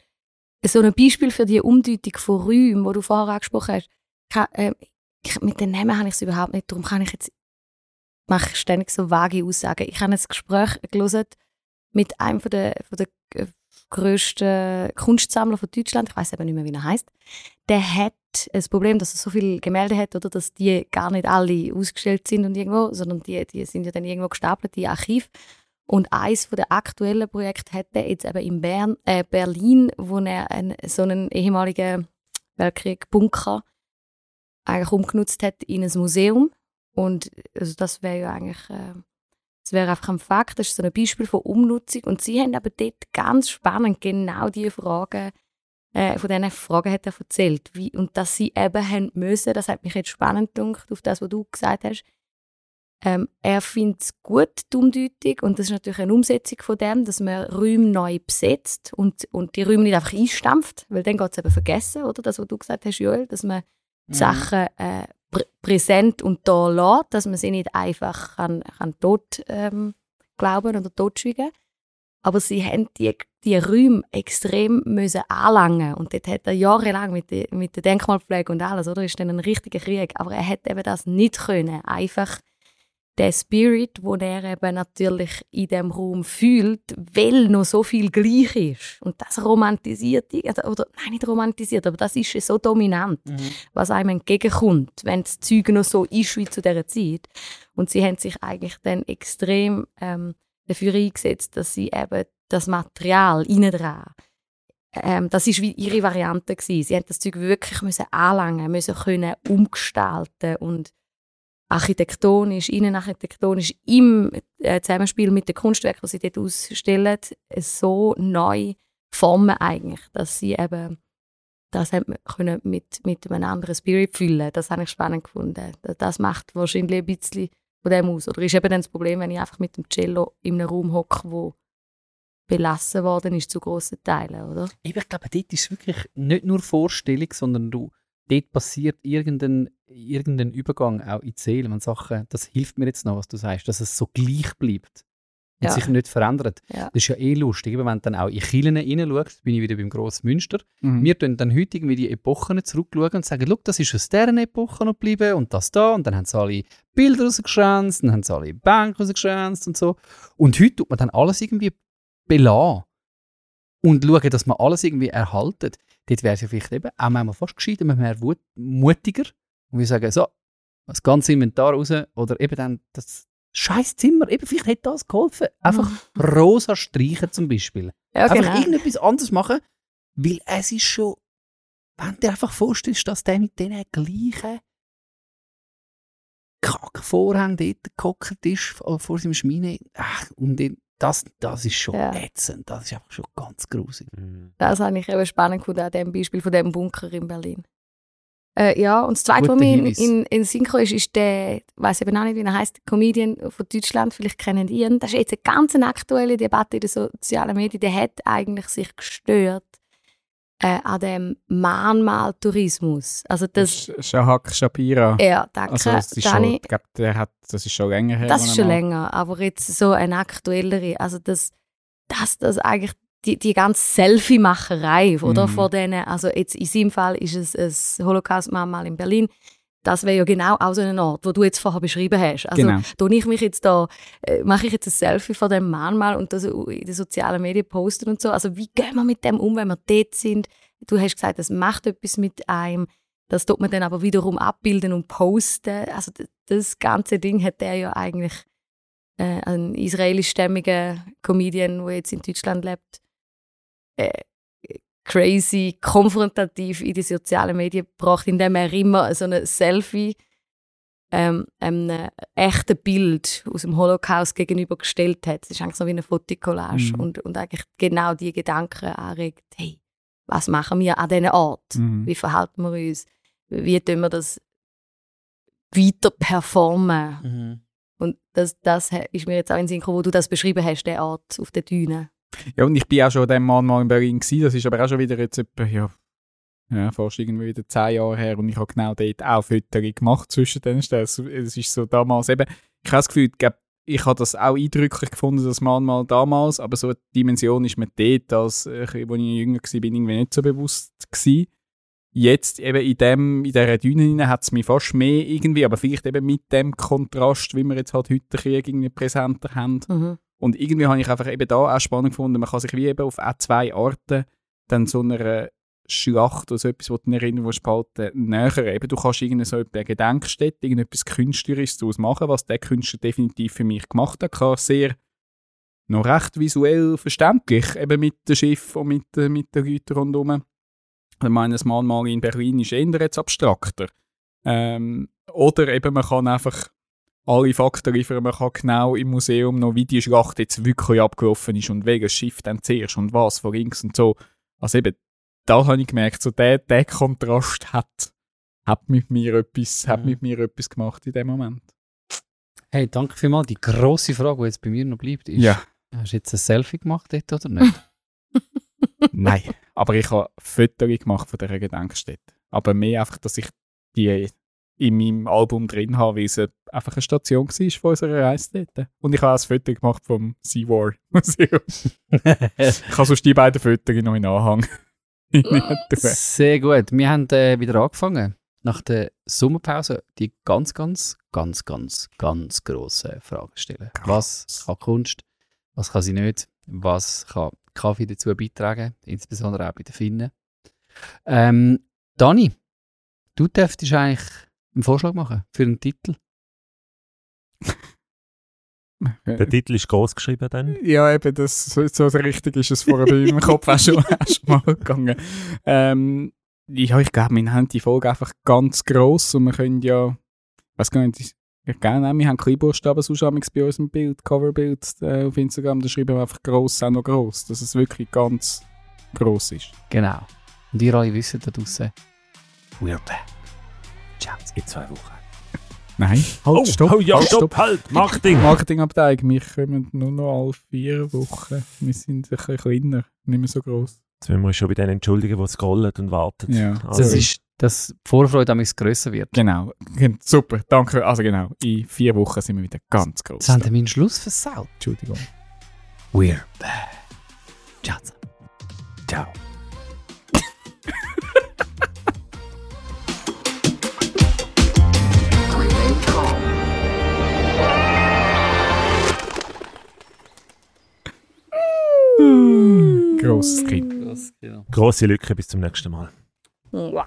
so ein Beispiel für die Umdeutung von Räumen, die du vorher angesprochen hast. Ich, ha- äh, ich, mit den Namen habe ich es überhaupt nicht. Darum kann ich jetzt mache ich ständig so vage Aussagen. Ich habe ein Gespräch gelesen mit einem von der, von der grössten Kunstsammler von Deutschland. Ich weiß aber nicht mehr, wie er heißt. Der hat das Problem, dass er so viele Gemälde hat, oder dass die gar nicht alle ausgestellt sind und irgendwo, sondern die, die sind ja dann irgendwo gestapelt, die Archiv. Und eins der aktuellen Projekte er jetzt eben in Bern, äh, Berlin, wo er einen, so einen ehemaligen Weltkrieg-Bunker eigentlich umgenutzt hat in ein Museum. Und also das wäre ja eigentlich, äh, das wäre einfach ein Fakt, das ist so ein Beispiel von Umnutzung. Und sie haben aber dort ganz spannend genau diese Fragen, äh, von diesen Fragen hat er erzählt. Wie, und dass sie eben haben müssen, das hat mich jetzt spannend gedacht, auf das, was du gesagt hast. Ähm, er findet es gut, die Umdeutung, und das ist natürlich eine Umsetzung von dem, dass man Räume neu besetzt und, und die Räume nicht einfach einstampft, weil dann geht es eben vergessen, oder? Das, was du gesagt hast, Joel, dass man die Sachen äh, präsent und da lässt, dass man sie nicht einfach kann, kann tot ähm, glauben oder totschweigen. Aber sie haben die, die Räume extrem müssen anlangen und dort hat er jahrelang mit, der- mit der Denkmalpflege und alles, oder? Ist dann ein richtiger Krieg. Aber er hat eben das nicht können. Einfach der Spirit, wo er eben natürlich in dem Raum fühlt, weil noch so viel gleich ist. Und das romantisiert, oder, nein, nicht romantisiert, aber das ist so dominant was einem entgegenkommt, wenn das Zeug noch so ist wie zu dieser Zeit. Und sie haben sich eigentlich dann extrem ähm, dafür eingesetzt, dass sie eben das Material innen dran, ähm, das ist wie ihre Variante gewesen. Sie haben das Zeug wirklich müssen anlangen, müssen können umgestalten und architektonisch, innenarchitektonisch im äh, Zusammenspiel mit den Kunstwerken, die sie dort ausstellen, so neu formen eigentlich, dass sie eben das können mit, mit einem anderen Spirit füllen. Das habe ich spannend gefunden. Das- macht wahrscheinlich ein bisschen von dem aus. Oder ist eben dann das Problem, wenn ich einfach mit dem Cello in einem Raum hocke, wo belassen worden ist zu grossen Teilen, oder? Ich glaube, dort ist wirklich nicht nur Vorstellung, sondern du, dort passiert irgendein, irgendein Übergang auch in die Seele. Wenn Sachen, das hilft mir jetzt noch, was du sagst, dass es so gleich bleibt und Ja. sich nicht verändert. Ja. Das ist ja eh lustig, eben, wenn du dann auch in Kirchen hineinschaust, bin ich wieder beim Grossmünster. Mhm. Wir tun dann heute irgendwie die Epochen zurückschauen und sagen, schau, das ist aus dieser Epoche noch geblieben und das da. Und dann haben sie alle Bilder rausgeschwänzt, dann haben sie alle Bänke rausgeschwänzt und so. Und heute tut man dann alles irgendwie belassen und schauen, dass man alles irgendwie erhaltet. Dort wäre es ja vielleicht eben auch manchmal fast gescheiter, man wäre mutiger und wir sagen, so, das ganze Inventar raus oder eben dann das scheiß Zimmer, eben vielleicht hätte das geholfen. Einfach rosa streichen zum Beispiel. Ja, einfach genau. irgendetwas anderes machen, weil es ist schon, wenn du dir einfach vorstellst, dass der mit diesen gleichen Kackvorhängen dort gehockt ist vor seinem Schmine, ach, und das, das ist schon Ja. ätzend, das ist einfach schon ganz grusig. Mhm. Das habe ich eben spannend gefunden an dem Beispiel von dem Bunker in Berlin. Äh, ja, und das Zweite, was mir in, in, in Synchro ist, ist der, ich weiß eben auch nicht, wie er heißt, Comedian von Deutschland, vielleicht kennen die ihn. Das ist jetzt eine ganz aktuelle Debatte in den sozialen Medien. Der hat eigentlich sich gestört äh, an dem Mahnmaltourismus. Also das, Shahak Shapira. ja, danke, also, das ist schon, Dani. ich glaube, der hat, das ist schon länger her. Das ist schon länger, aber jetzt so eine aktuellere, also das, das, das eigentlich die, die ganze Selfie-Macherei, oder, Mhm. vor denen, also jetzt in seinem Fall ist es ein Holocaust-Mahnmal in Berlin, das wäre ja genau auch so ein Ort, wo du jetzt vorher beschrieben hast. Also Genau. tue ich mich jetzt da, äh, mache ich jetzt ein Selfie von dem Mahnmal und das in den sozialen Medien posten und so. Also wie gehen wir mit dem um, wenn wir dort sind? Du hast gesagt, das macht etwas mit einem. Das tut man dann aber wiederum abbilden und posten. Also das ganze Ding hat der ja eigentlich äh, ein israelischstämmiger Comedian, der jetzt in Deutschland lebt, äh, crazy, konfrontativ in die sozialen Medien gebracht, indem er immer so ein Selfie ähm, einem echten Bild aus dem Holocaust gegenübergestellt hat. Es ist eigentlich so wie eine Fotokollage Mhm. und, und eigentlich genau die Gedanken anregt, hey, was machen wir an diesem Ort? Mhm. Wie verhalten wir uns? Wie tun wir das weiter performen? Und das, das ist mir jetzt auch in den Sinn gekommen, wo du das beschrieben hast, der Art auf der Düne. Ja, und ich bin auch schon dem Mal mal in Berlin gewesen. Das ist aber auch schon wieder jetzt etwa, ja, ja fast irgendwie wieder zehn Jahre her. Und ich habe genau dort auch Fotos gemacht zwischen den Stellen. Es ist so damals eben, ich habe das Gefühl, ich, habe das auch eindrücklich gefunden, das Mahnmal damals, aber so die Dimension ist mir dort, als, als ich jünger war, bin irgendwie nicht so bewusst gewesen. Jetzt eben in, dem, in dieser Düne hat es mich fast mehr irgendwie, aber vielleicht eben mit dem Kontrast, wie wir jetzt halt heute irgendwie präsenter haben, Mhm. Und irgendwie habe ich einfach eben da auch spannend gefunden, man kann sich wie eben auf zwei Arten dann so einer Schlacht oder so etwas, was du in Erinnerung willst behalten näher. Eben, du kannst irgendwie so eine Gedenkstätte, irgendetwas Künstlerisches daraus machen, was der Künstler definitiv für mich gemacht hat. Klar, sehr noch recht visuell verständlich, eben mit dem Schiff und mit, mit den Leuten rundherum. Ich meine, das Mahnmal in Berlin ist eher jetzt abstrakter. Ähm, oder eben, man kann einfach alle Fakten liefern. Man kann genau im Museum noch, wie die Schlacht jetzt wirklich abgelaufen ist und welches Schiff dann zuerst und was von links und so. Also eben, da habe ich gemerkt, so der, der Kontrast hat, hat, mit mir etwas, hat mit mir etwas gemacht in dem Moment. Hey, danke vielmals. Die grosse Frage, die jetzt bei mir noch bleibt, ist, hast du jetzt ein Selfie gemacht dort oder nicht? [laughs] Nein. Aber ich habe Fotos gemacht von dieser Gedenkstätte. Aber mehr einfach, dass ich die in meinem Album drin habe, weil es einfach eine Station war von unserer Reise dort. Und ich habe auch ein Foto gemacht vom Sea War Museum. [laughs] Ich habe sonst die beiden Fotos noch in Anhang. [laughs] Sehr gut. Wir haben äh, wieder angefangen. Nach der Sommerpause die ganz, ganz, ganz, ganz, ganz grossen Fragen stellen. Was kann Kunst? Was kann sie nicht? Was kann Kaffee dazu beitragen? Insbesondere auch bei den Finnen. Ähm, Dani, du dürftest eigentlich einen Vorschlag machen für einen Titel. [laughs] Der Titel ist groß geschrieben dann. Ja, eben, das, so, so richtig ist es vorher bei meinem Kopf auch schon, [laughs] auch schon mal gegangen. Ähm, ja, ich glaube, wir haben die Folge einfach ganz gross und wir können ja, was gar nicht, ja, gerne, wir haben Kleinbuchstaben sonst amigs bei unserem Bild, Coverbild äh, auf Instagram, da schreiben wir einfach gross, auch noch gross, dass es wirklich ganz gross ist. Genau. Und ihr alle wisst da draußen, we're Ciao. In zwei Wochen. Nein, halt, stopp, oh ja, halt, stopp, halt, Marketing. Marketingabteilung, wir kommen nur noch alle vier Wochen. Wir sind ein bisschen kleiner, nicht mehr so gross. Jetzt müssen wir uns schon bei denen entschuldigen, die scrollen und warten. Ja. Also, Das ist, dass die Vorfreude damit grösser wird. Genau, Gen- super, danke. Also genau, in vier Wochen sind wir wieder ganz groß. Jetzt haben wir meinen Schluss versaut. Entschuldigung. We're back. Ciao. ciao. Grosses Kind. Grosse Lücke, bis zum nächsten Mal. Wow.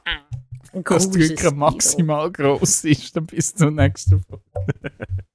Dass die Lücke maximal gross ist, dann bis zur nächsten Folge. [laughs]